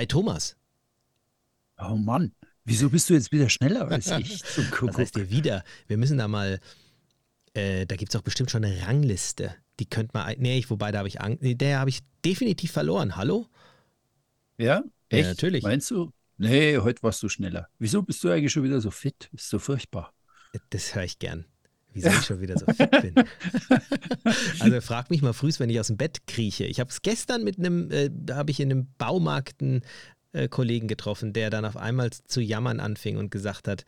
Hi Thomas. Oh Mann, wieso bist du jetzt wieder schneller als ich zum Was heißt dir wieder? Wir müssen da mal, äh, da gibt es auch bestimmt schon eine Rangliste. Die könnte man, nee, ich, wobei da habe ich Angst, nee, der habe ich definitiv verloren. Hallo? Ja? Echt? Ja, natürlich. Meinst du? Nee, heute warst du schneller. Wieso bist du eigentlich schon wieder so fit? Ist so furchtbar. Das höre ich gern. Wieso ich schon wieder so fit bin. also frag mich mal früh, wenn ich aus dem Bett krieche. Ich habe es gestern mit einem, äh, da habe ich in einem Baumarkt einen äh, Kollegen getroffen, der dann auf einmal zu jammern anfing und gesagt hat,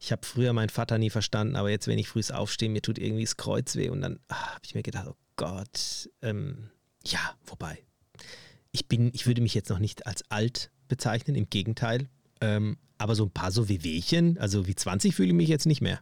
ich habe früher meinen Vater nie verstanden, aber jetzt, wenn ich früh aufstehe, mir tut irgendwie das Kreuz weh. Und dann ah, habe ich mir gedacht, oh Gott, ähm, ja, wobei, ich bin, ich würde mich jetzt noch nicht als alt bezeichnen, im Gegenteil. Ähm, aber so ein paar so wie Wehchen, also wie 20 fühle ich mich jetzt nicht mehr.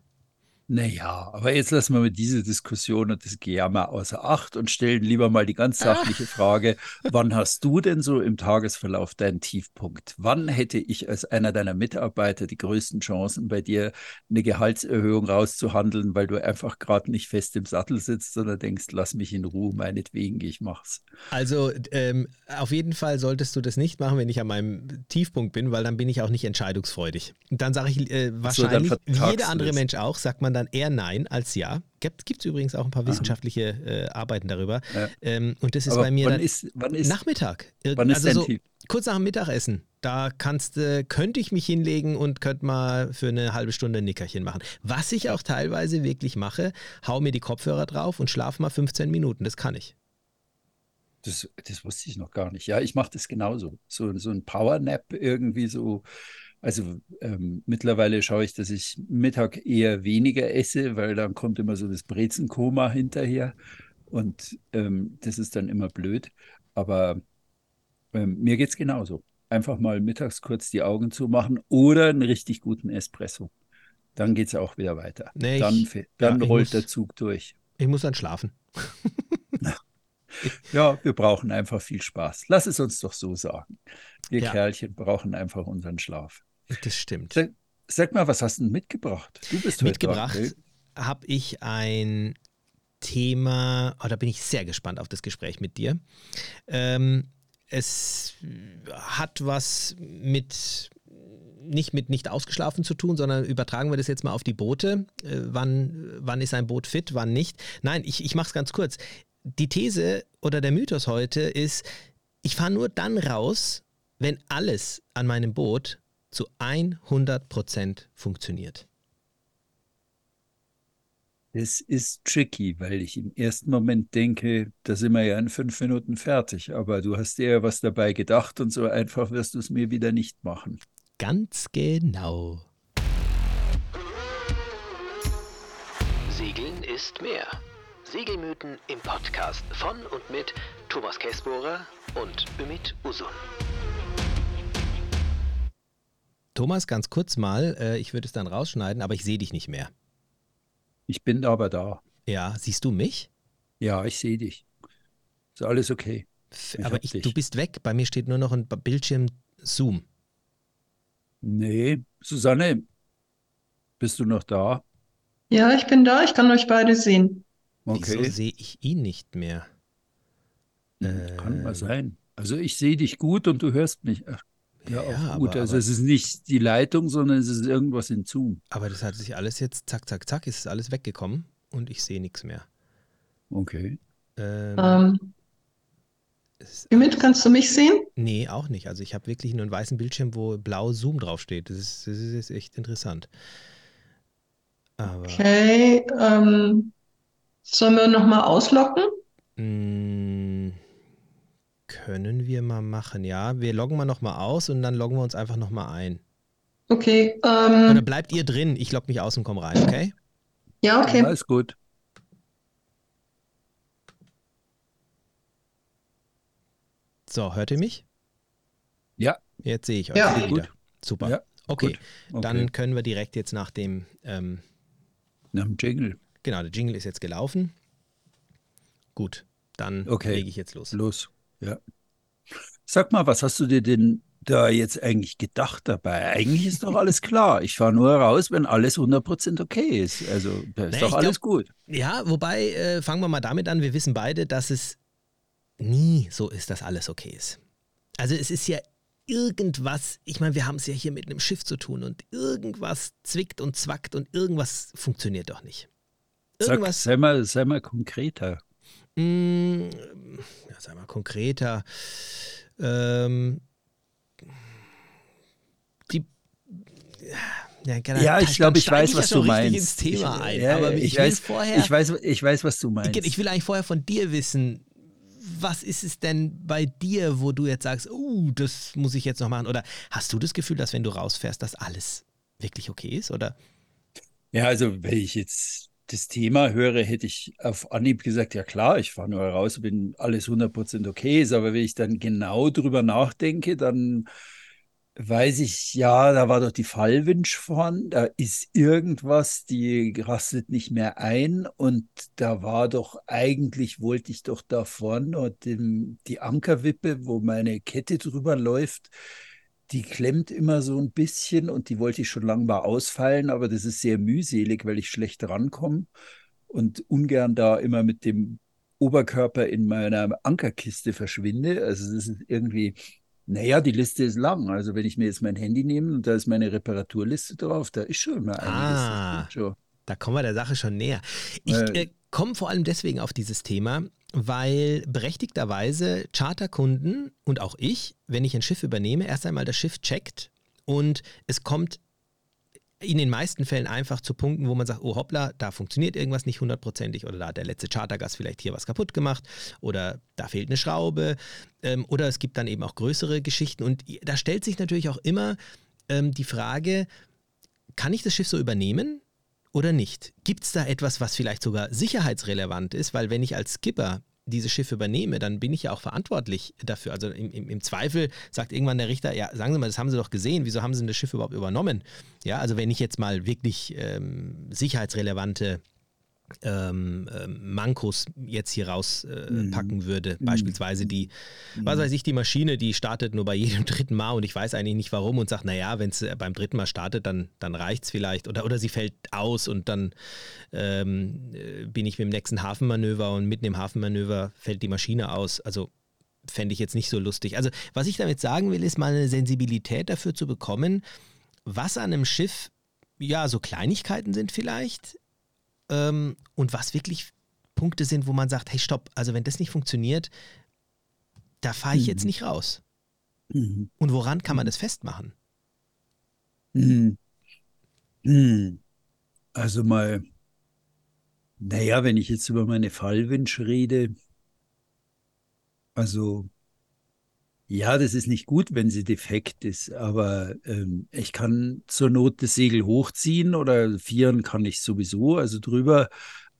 Naja, aber jetzt lassen wir mal diese Diskussion und das Gejammer außer Acht und stellen lieber mal die ganz sachliche Frage, wann hast du denn so im Tagesverlauf deinen Tiefpunkt? Wann hätte ich als einer deiner Mitarbeiter die größten Chancen, bei dir eine Gehaltserhöhung rauszuhandeln, weil du einfach gerade nicht fest im Sattel sitzt, sondern denkst, lass mich in Ruhe, meinetwegen, ich mach's. Also ähm, auf jeden Fall solltest du das nicht machen, wenn ich an meinem Tiefpunkt bin, weil dann bin ich auch nicht entscheidungsfreudig. Und dann sage ich äh, wahrscheinlich, so, wie jeder andere Mensch auch, sagt man dann eher Nein als Ja. Gibt es übrigens auch ein paar wissenschaftliche äh, Arbeiten darüber. Ja. Ähm, und das ist Aber bei mir wann dann ist, wann ist, Nachmittag. Wann ist also so kurz nach dem Mittagessen. Da kannst, äh, könnte ich mich hinlegen und könnte mal für eine halbe Stunde ein Nickerchen machen. Was ich auch teilweise wirklich mache, hau mir die Kopfhörer drauf und schlafe mal 15 Minuten. Das kann ich. Das, das wusste ich noch gar nicht. Ja, ich mache das genauso. So, so ein Powernap irgendwie so also ähm, mittlerweile schaue ich, dass ich Mittag eher weniger esse, weil dann kommt immer so das Brezenkoma hinterher und ähm, das ist dann immer blöd. Aber ähm, mir geht es genauso. Einfach mal mittags kurz die Augen zumachen oder einen richtig guten Espresso. Dann geht es auch wieder weiter. Nee, dann ich, dann ja, rollt muss, der Zug durch. Ich muss dann schlafen. ja, wir brauchen einfach viel Spaß. Lass es uns doch so sagen. Wir ja. Kerlchen brauchen einfach unseren Schlaf. Das stimmt. Sag, sag, mal, was hast du mitgebracht? Du bist mitgebracht. Habe ich ein Thema, oh, da bin ich sehr gespannt auf das Gespräch mit dir. Ähm, es hat was mit nicht mit nicht ausgeschlafen zu tun, sondern übertragen wir das jetzt mal auf die Boote. Äh, wann, wann ist ein Boot fit, wann nicht? Nein, ich, ich mache es ganz kurz. Die These oder der Mythos heute ist, ich fahre nur dann raus, wenn alles an meinem Boot zu 100% funktioniert? Es ist tricky, weil ich im ersten Moment denke, da sind wir ja in fünf Minuten fertig. Aber du hast dir ja was dabei gedacht und so einfach wirst du es mir wieder nicht machen. Ganz genau. Segeln ist mehr. Segelmythen im Podcast von und mit Thomas Kessbohrer und Ümit Usun. Thomas, ganz kurz mal, äh, ich würde es dann rausschneiden, aber ich sehe dich nicht mehr. Ich bin aber da. Ja, siehst du mich? Ja, ich sehe dich. Ist alles okay. Ich aber ich, du bist weg. Bei mir steht nur noch ein Bildschirm Zoom. Nee, Susanne, bist du noch da? Ja, ich bin da. Ich kann euch beide sehen. Okay. Wieso sehe ich ihn nicht mehr? Hm, kann äh, mal sein. Also ich sehe dich gut und du hörst mich. Ach, ja, ja gut. Aber, also aber, es ist nicht die Leitung, sondern es ist irgendwas in Zoom. Aber das hat sich alles jetzt, zack, zack, zack, ist alles weggekommen und ich sehe nichts mehr. Okay. Ähm, ähm, Ümit, kannst du mich sehen? Nee, auch nicht. Also ich habe wirklich nur einen weißen Bildschirm, wo blau Zoom draufsteht. Das ist, das ist echt interessant. Aber okay. Ähm, sollen wir nochmal auslocken? Mm, können wir mal machen, ja. Wir loggen mal nochmal aus und dann loggen wir uns einfach nochmal ein. Okay. Ähm, Oder bleibt ihr drin? Ich logge mich aus und komme rein, okay? Ja, okay. Alles gut. So, hört ihr mich? Ja. Jetzt sehe ich euch ja. wieder. Gut. Super. Ja, okay. okay. dann können wir direkt jetzt nach dem ähm, nach dem Jingle. Genau, der Jingle ist jetzt gelaufen. Gut, dann okay. lege ich jetzt los. Los. Ja. Sag mal, was hast du dir denn da jetzt eigentlich gedacht dabei? Eigentlich ist doch alles klar. Ich fahre nur raus, wenn alles 100% okay ist. Also, ist naja, doch alles glaub, gut. Ja, wobei, äh, fangen wir mal damit an. Wir wissen beide, dass es nie so ist, dass alles okay ist. Also, es ist ja irgendwas, ich meine, wir haben es ja hier mit einem Schiff zu tun und irgendwas zwickt und zwackt und irgendwas funktioniert doch nicht. Irgendwas. Sag, sei, mal, sei mal konkreter. Mm, ja, sei mal konkreter. Ähm, die. Ja, genau, ja ich glaube, ich weiß, was du meinst. Ins Thema ein, ja, aber ich, ich weiß, vorher, ich weiß, ich weiß, was du meinst. Ich, ich will eigentlich vorher von dir wissen, was ist es denn bei dir, wo du jetzt sagst, oh, das muss ich jetzt noch machen? Oder hast du das Gefühl, dass wenn du rausfährst, dass alles wirklich okay ist? Oder? Ja, also wenn ich jetzt das Thema höre, hätte ich auf Anhieb gesagt, ja klar, ich fahre nur raus, wenn alles 100% okay ist. Aber wenn ich dann genau drüber nachdenke, dann weiß ich, ja, da war doch die Fallwinch vorhanden, da ist irgendwas, die rastet nicht mehr ein und da war doch, eigentlich wollte ich doch da vorne dem, die Ankerwippe, wo meine Kette drüber läuft, die klemmt immer so ein bisschen und die wollte ich schon lange mal ausfallen, aber das ist sehr mühselig, weil ich schlecht rankomme und ungern da immer mit dem Oberkörper in meiner Ankerkiste verschwinde. Also das ist irgendwie naja, die Liste ist lang. Also wenn ich mir jetzt mein Handy nehme und da ist meine Reparaturliste drauf, da ist schon immer einiges. Ah, schon. da kommen wir der Sache schon näher. Ich äh, komme vor allem deswegen auf dieses Thema, weil berechtigterweise Charterkunden und auch ich, wenn ich ein Schiff übernehme, erst einmal das Schiff checkt und es kommt in den meisten Fällen einfach zu Punkten, wo man sagt, oh hoppla, da funktioniert irgendwas nicht hundertprozentig oder da hat der letzte Chartergast vielleicht hier was kaputt gemacht oder da fehlt eine Schraube ähm, oder es gibt dann eben auch größere Geschichten und da stellt sich natürlich auch immer ähm, die Frage, kann ich das Schiff so übernehmen? Oder nicht? Gibt es da etwas, was vielleicht sogar sicherheitsrelevant ist? Weil wenn ich als Skipper dieses Schiff übernehme, dann bin ich ja auch verantwortlich dafür. Also im, im, im, Zweifel sagt irgendwann der Richter, ja, sagen Sie mal, das haben Sie doch gesehen, wieso haben Sie das Schiff überhaupt übernommen? Ja, also wenn ich jetzt mal wirklich ähm, sicherheitsrelevante ähm, ähm, Mankos jetzt hier rauspacken äh, mhm. würde. Mhm. Beispielsweise die, mhm. was weiß ich, die Maschine, die startet nur bei jedem dritten Mal und ich weiß eigentlich nicht warum und sagt, naja, wenn es äh, beim dritten Mal startet, dann, dann reicht es vielleicht. Oder, oder sie fällt aus und dann ähm, äh, bin ich mit dem nächsten Hafenmanöver und mitten im Hafenmanöver fällt die Maschine aus. Also fände ich jetzt nicht so lustig. Also was ich damit sagen will, ist mal eine Sensibilität dafür zu bekommen, was an einem Schiff ja so Kleinigkeiten sind vielleicht, ähm, und was wirklich Punkte sind, wo man sagt, hey, stopp, also wenn das nicht funktioniert, da fahre ich mhm. jetzt nicht raus. Mhm. Und woran kann man das festmachen? Mhm. mhm. Also mal, naja, wenn ich jetzt über meine Fallwinch rede, also ja, das ist nicht gut, wenn sie defekt ist, aber ähm, ich kann zur Not das Segel hochziehen oder vieren kann ich sowieso, also drüber.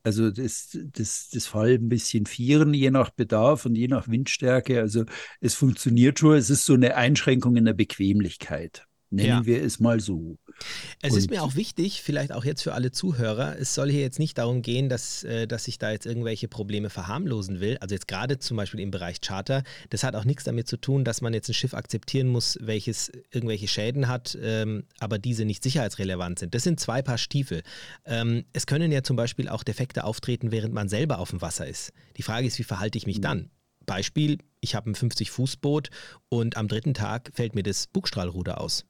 Also das, das, das Fall ein bisschen vieren, je nach Bedarf und je nach Windstärke. Also es funktioniert schon, es ist so eine Einschränkung in der Bequemlichkeit. Nennen ja. wir es mal so. Es und ist mir auch wichtig, vielleicht auch jetzt für alle Zuhörer, es soll hier jetzt nicht darum gehen, dass, äh, dass ich da jetzt irgendwelche Probleme verharmlosen will. Also jetzt gerade zum Beispiel im Bereich Charter, das hat auch nichts damit zu tun, dass man jetzt ein Schiff akzeptieren muss, welches irgendwelche Schäden hat, ähm, aber diese nicht sicherheitsrelevant sind. Das sind zwei Paar Stiefel. Ähm, es können ja zum Beispiel auch Defekte auftreten, während man selber auf dem Wasser ist. Die Frage ist, wie verhalte ich mich mhm. dann? Beispiel, ich habe ein 50-Fuß-Boot und am dritten Tag fällt mir das Bugstrahlruder aus.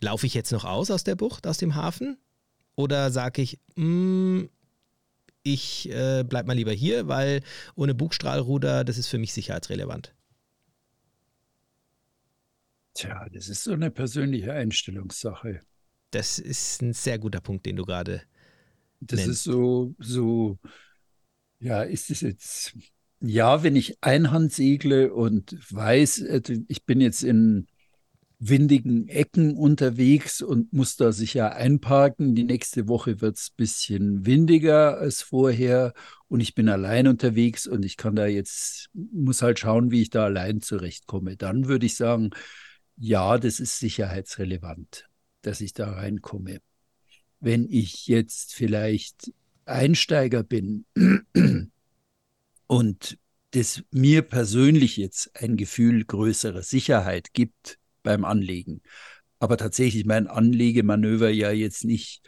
Laufe ich jetzt noch aus aus der Bucht, aus dem Hafen? Oder sage ich, mh, mm, ich äh, bleib mal lieber hier, weil ohne Bugstrahlruder, das ist für mich sicherheitsrelevant? Tja, das ist so eine persönliche Einstellungssache. Das ist ein sehr guter Punkt, den du gerade. Das nennst. ist so, so, ja, ist es jetzt, ja, wenn ich Einhand segle und weiß, äh, ich bin jetzt in windigen Ecken unterwegs und muss da sicher einparken. Die nächste Woche wird es ein bisschen windiger als vorher und ich bin allein unterwegs und ich kann da jetzt, muss halt schauen, wie ich da allein zurechtkomme. Dann würde ich sagen, ja, das ist sicherheitsrelevant, dass ich da reinkomme. Wenn ich jetzt vielleicht Einsteiger bin und das mir persönlich jetzt ein Gefühl größerer Sicherheit gibt, beim Anlegen. Aber tatsächlich mein Anlegemanöver ja jetzt nicht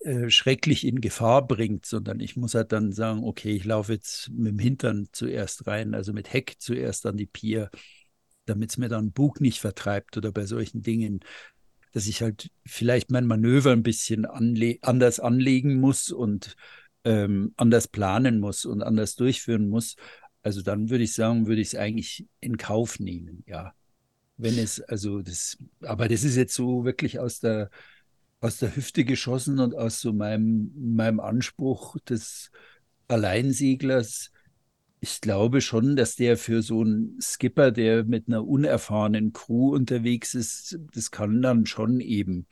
äh, schrecklich in Gefahr bringt, sondern ich muss halt dann sagen, okay, ich laufe jetzt mit dem Hintern zuerst rein, also mit Heck zuerst an die Pier. damit es mir dann Bug nicht vertreibt oder bei solchen Dingen, dass ich halt vielleicht mein Manöver ein bisschen anle anders anlegen muss und ähm, anders planen muss und anders durchführen muss. Also dann würde ich sagen, würde ich es eigentlich in Kauf nehmen, ja. Wenn es, also das, aber das ist jetzt so wirklich aus der, aus der Hüfte geschossen und aus so meinem, meinem Anspruch des Alleinseglers. Ich glaube schon, dass der für so einen Skipper, der mit einer unerfahrenen Crew unterwegs ist, das kann dann schon eben,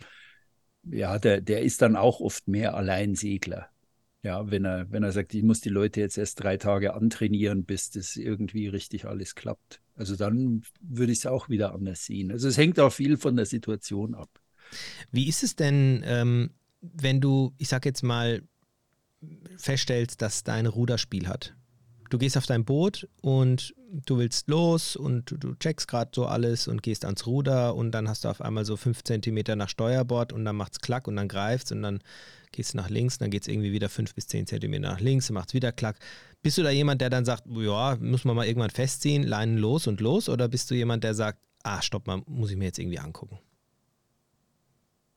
ja, der, der ist dann auch oft mehr Alleinsegler. Ja, wenn er, wenn er sagt, ich muss die Leute jetzt erst drei Tage antrainieren, bis das irgendwie richtig alles klappt. Also dann würde ich es auch wieder anders sehen. Also es hängt auch viel von der Situation ab. Wie ist es denn, ähm, wenn du, ich sag jetzt mal, feststellst, dass dein Ruderspiel hat? Du gehst auf dein Boot und du willst los und du checkst gerade so alles und gehst ans Ruder und dann hast du auf einmal so fünf Zentimeter nach Steuerbord und dann macht es klack und dann greift und dann gehst du nach links, dann geht es irgendwie wieder fünf bis zehn Zentimeter nach links, dann macht es wieder klack. Bist du da jemand, der dann sagt, ja, muss man mal irgendwann festziehen, Leinen los und los oder bist du jemand, der sagt, ah, stopp mal, muss ich mir jetzt irgendwie angucken?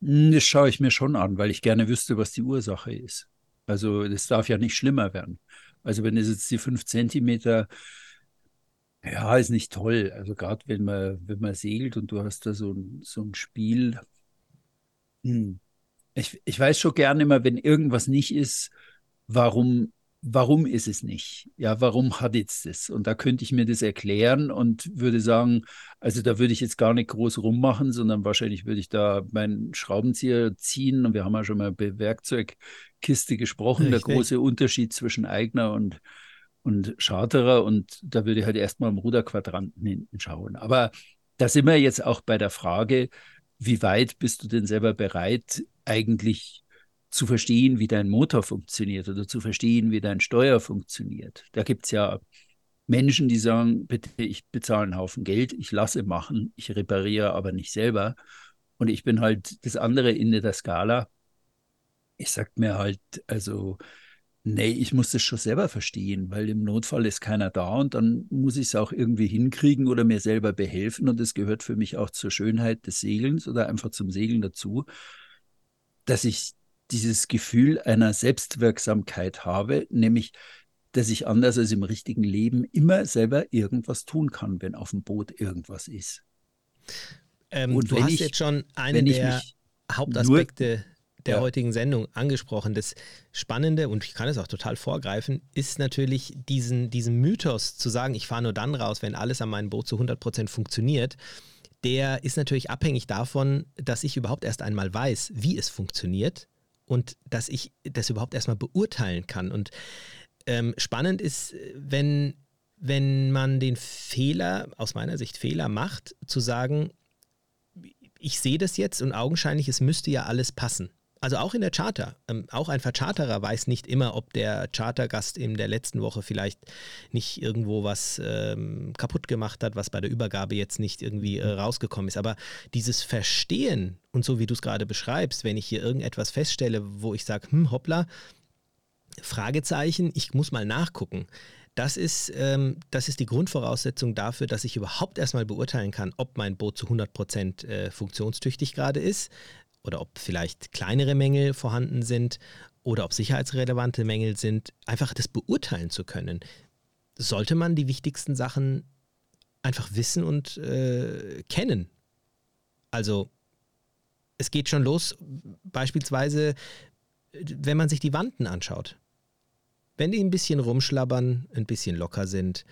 Hm, das schaue ich mir schon an, weil ich gerne wüsste, was die Ursache ist. Also das darf ja nicht schlimmer werden. Also wenn es jetzt die fünf Zentimeter, ja, ist nicht toll. Also gerade wenn man, wenn man segelt und du hast da so ein, so ein Spiel. Hm. Ich, ich weiß schon gerne immer, wenn irgendwas nicht ist, warum warum ist es nicht? Ja, warum hat jetzt das? Und da könnte ich mir das erklären und würde sagen, also da würde ich jetzt gar nicht groß rummachen, sondern wahrscheinlich würde ich da meinen Schraubenzieher ziehen. Und wir haben ja schon mal über Werkzeugkiste gesprochen, Richtig. der große Unterschied zwischen Eigner und, und Charterer. Und da würde ich halt erstmal im Ruderquadranten hinten schauen. Aber da sind wir jetzt auch bei der Frage, wie weit bist du denn selber bereit, eigentlich zu verstehen, wie dein Motor funktioniert oder zu verstehen, wie dein Steuer funktioniert. Da gibt es ja Menschen, die sagen, bitte, ich bezahle einen Haufen Geld, ich lasse machen, ich repariere aber nicht selber. Und ich bin halt das andere Ende der Skala. Ich sage mir halt, also, nee, ich muss das schon selber verstehen, weil im Notfall ist keiner da und dann muss ich es auch irgendwie hinkriegen oder mir selber behelfen. Und das gehört für mich auch zur Schönheit des Segelns oder einfach zum Segeln dazu, dass ich dieses Gefühl einer Selbstwirksamkeit habe, nämlich dass ich anders als im richtigen Leben immer selber irgendwas tun kann, wenn auf dem Boot irgendwas ist. Ähm, du hast ich, jetzt schon einen der Hauptaspekte der ja. heutigen Sendung angesprochen. Das Spannende, und ich kann es auch total vorgreifen, ist natürlich diesen, diesen Mythos zu sagen, ich fahre nur dann raus, wenn alles an meinem Boot zu 100% funktioniert. Der ist natürlich abhängig davon, dass ich überhaupt erst einmal weiß, wie es funktioniert und dass ich das überhaupt erstmal beurteilen kann. Und ähm, spannend ist, wenn, wenn man den Fehler, aus meiner Sicht Fehler macht, zu sagen, ich sehe das jetzt und augenscheinlich, es müsste ja alles passen. Also auch in der Charter. Ähm, auch ein Vercharterer weiß nicht immer, ob der Chartergast in der letzten Woche vielleicht nicht irgendwo was ähm, kaputt gemacht hat, was bei der Übergabe jetzt nicht irgendwie äh, rausgekommen ist. Aber dieses Verstehen und so wie du es gerade beschreibst, wenn ich hier irgendetwas feststelle, wo ich sage, hm, hoppla, Fragezeichen, ich muss mal nachgucken. Das ist, ähm, das ist die Grundvoraussetzung dafür, dass ich überhaupt erstmal beurteilen kann, ob mein Boot zu 100% äh, funktionstüchtig gerade ist, oder ob vielleicht kleinere Mängel vorhanden sind oder ob sicherheitsrelevante Mängel sind, einfach das beurteilen zu können. Sollte man die wichtigsten Sachen einfach wissen und äh, kennen. Also es geht schon los, beispielsweise, wenn man sich die Wanden anschaut. Wenn die ein bisschen rumschlabbern, ein bisschen locker sind.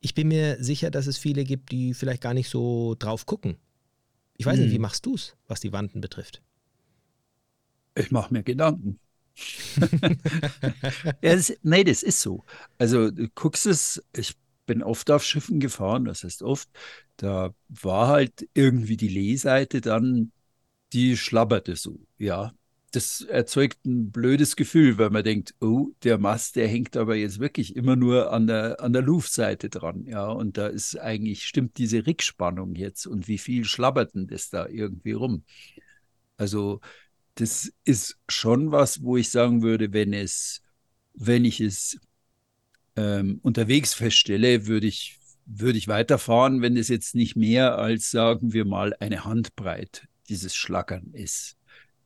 Ich bin mir sicher, dass es viele gibt, die vielleicht gar nicht so drauf gucken. Ich weiß hm. nicht, wie hm. machst du es, was die Wanden betrifft? Ich mache mir Gedanken. ja, das, nee, das ist so. Also du guckst es, ich bin oft auf Schiffen gefahren, das heißt oft, da war halt irgendwie die Lehseite dann, die schlabberte so, ja das erzeugt ein blödes Gefühl, weil man denkt, oh, der Mast, der hängt aber jetzt wirklich immer nur an der, an der Luftseite dran. Ja, und da ist eigentlich, stimmt diese Rickspannung jetzt und wie viel schlabbert denn das da irgendwie rum? Also, das ist schon was, wo ich sagen würde, wenn es, wenn ich es ähm, unterwegs feststelle, würde ich würde ich weiterfahren, wenn es jetzt nicht mehr als, sagen wir mal, eine Handbreit dieses Schlackern ist.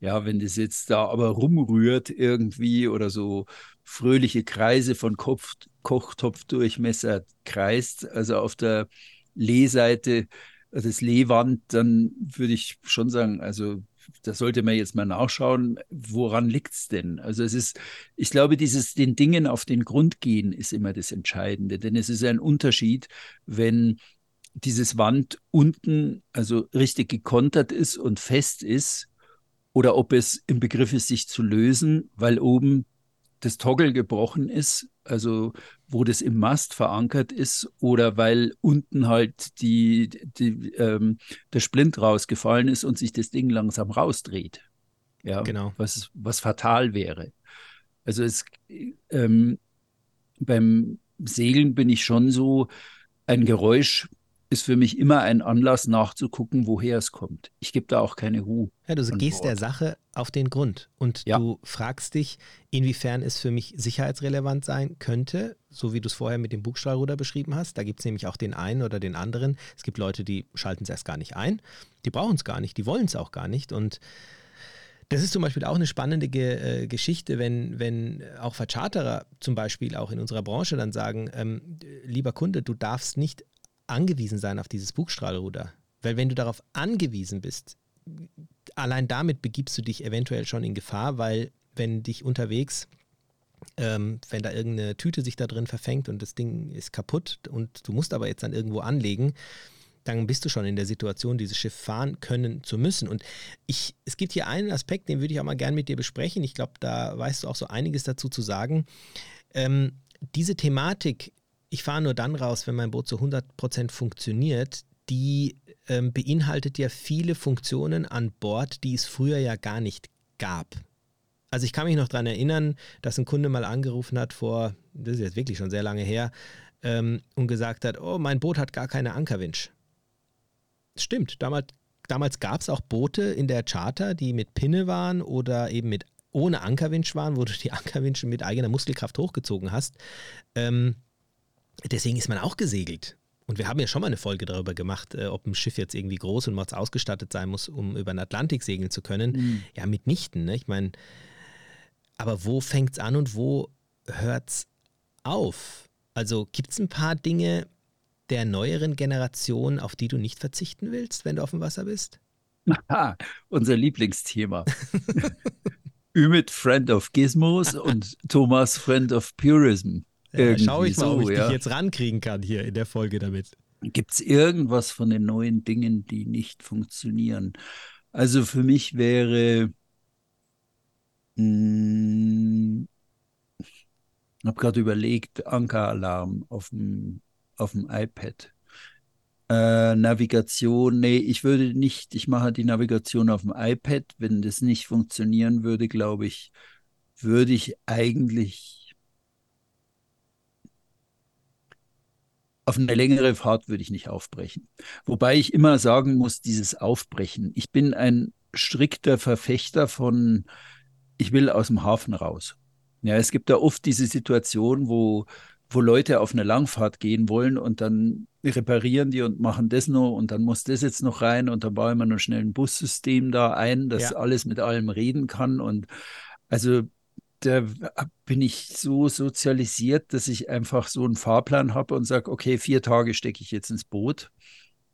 Ja, wenn das jetzt da aber rumrührt irgendwie oder so fröhliche Kreise von Kopf, Kochtopfdurchmesser kreist, also auf der Lehseite des Lehwand, dann würde ich schon sagen, also da sollte man jetzt mal nachschauen, woran liegt es denn? Also es ist, ich glaube, dieses den Dingen auf den Grund gehen ist immer das Entscheidende, denn es ist ein Unterschied, wenn dieses Wand unten also richtig gekontert ist und fest ist oder ob es im Begriff ist, sich zu lösen, weil oben das Toggle gebrochen ist, also wo das im Mast verankert ist, oder weil unten halt die, die, ähm, der Splint rausgefallen ist und sich das Ding langsam rausdreht. Ja, genau. was, was fatal wäre. Also es, ähm, beim Segeln bin ich schon so, ein Geräusch ist für mich immer ein Anlass nachzugucken, woher es kommt. Ich gebe da auch keine Ruhe. Ja, du gehst der Sache auf den Grund und ja. du fragst dich, inwiefern es für mich sicherheitsrelevant sein könnte, so wie du es vorher mit dem Bugstrahlruder beschrieben hast. Da gibt es nämlich auch den einen oder den anderen. Es gibt Leute, die schalten es erst gar nicht ein. Die brauchen es gar nicht, die wollen es auch gar nicht und das ist zum Beispiel auch eine spannende Ge äh, Geschichte, wenn, wenn auch Vercharterer zum Beispiel auch in unserer Branche dann sagen, ähm, lieber Kunde, du darfst nicht angewiesen sein auf dieses Bugstrahlruder. Weil wenn du darauf angewiesen bist, allein damit begibst du dich eventuell schon in Gefahr, weil wenn dich unterwegs, ähm, wenn da irgendeine Tüte sich da drin verfängt und das Ding ist kaputt und du musst aber jetzt dann irgendwo anlegen, dann bist du schon in der Situation, dieses Schiff fahren können zu müssen. Und ich, es gibt hier einen Aspekt, den würde ich auch mal gern mit dir besprechen. Ich glaube, da weißt du auch so einiges dazu zu sagen. Ähm, diese Thematik ich fahre nur dann raus, wenn mein Boot zu 100% funktioniert, die ähm, beinhaltet ja viele Funktionen an Bord, die es früher ja gar nicht gab. Also ich kann mich noch daran erinnern, dass ein Kunde mal angerufen hat vor, das ist jetzt wirklich schon sehr lange her, ähm, und gesagt hat, oh, mein Boot hat gar keine Ankerwinch. Stimmt, damals, damals gab es auch Boote in der Charter, die mit Pinne waren oder eben mit ohne Ankerwinch waren, wo du die Ankerwinche mit eigener Muskelkraft hochgezogen hast. Ähm, deswegen ist man auch gesegelt. Und wir haben ja schon mal eine Folge darüber gemacht, äh, ob ein Schiff jetzt irgendwie groß und mords ausgestattet sein muss, um über den Atlantik segeln zu können. Mhm. Ja, mitnichten. Ne? Ich meine, aber wo fängt es an und wo hört es auf? Also gibt es ein paar Dinge der neueren Generation, auf die du nicht verzichten willst, wenn du auf dem Wasser bist? Aha, unser Lieblingsthema. Ümit, Friend of Gizmos und Thomas, Friend of Purism. Ja, schau ich mal, so, ob ich ja. dich jetzt rankriegen kann hier in der Folge damit. Gibt es irgendwas von den neuen Dingen, die nicht funktionieren? Also für mich wäre, hm, ich habe gerade überlegt, Ankeralarm auf dem, auf dem iPad. Äh, Navigation, nee, ich würde nicht, ich mache die Navigation auf dem iPad. Wenn das nicht funktionieren würde, glaube ich, würde ich eigentlich auf eine längere Fahrt würde ich nicht aufbrechen. Wobei ich immer sagen muss, dieses Aufbrechen. Ich bin ein strikter Verfechter von, ich will aus dem Hafen raus. Ja, es gibt da oft diese Situation, wo, wo Leute auf eine Langfahrt gehen wollen und dann reparieren die und machen das noch und dann muss das jetzt noch rein und dann bauen wir noch schnell ein Bussystem da ein, das ja. alles mit allem reden kann und also da bin ich so sozialisiert, dass ich einfach so einen Fahrplan habe und sage, okay, vier Tage stecke ich jetzt ins Boot.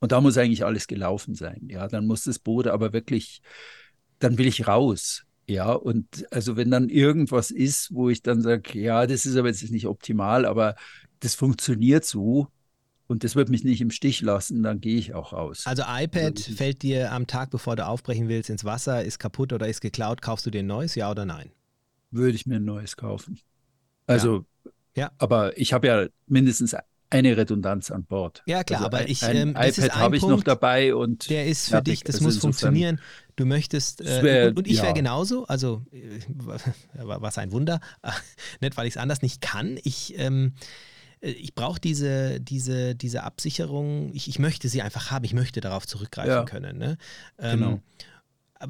Und da muss eigentlich alles gelaufen sein. Ja, dann muss das Boot aber wirklich, dann will ich raus. Ja, und also wenn dann irgendwas ist, wo ich dann sage, ja, das ist aber jetzt nicht optimal, aber das funktioniert so, und das wird mich nicht im Stich lassen, dann gehe ich auch raus. Also iPad fällt dir am Tag, bevor du aufbrechen willst, ins Wasser, ist kaputt oder ist geklaut, kaufst du dir ein neues, ja oder nein? Würde ich mir ein neues kaufen. Also, ja. ja. aber ich habe ja mindestens eine Redundanz an Bord. Ja, klar, also aber ein, ich, ähm, iPad habe ich noch dabei und der ist für fertig. dich, das also muss funktionieren. Du möchtest äh, wär, und, und, ich ja. wäre genauso, also äh, was ein Wunder, nicht weil ich es anders nicht kann. Ich ähm, äh, ich brauche diese, diese, diese Absicherung, ich, ich möchte sie einfach haben, ich möchte darauf zurückgreifen ja. können. Ne? Ähm, genau.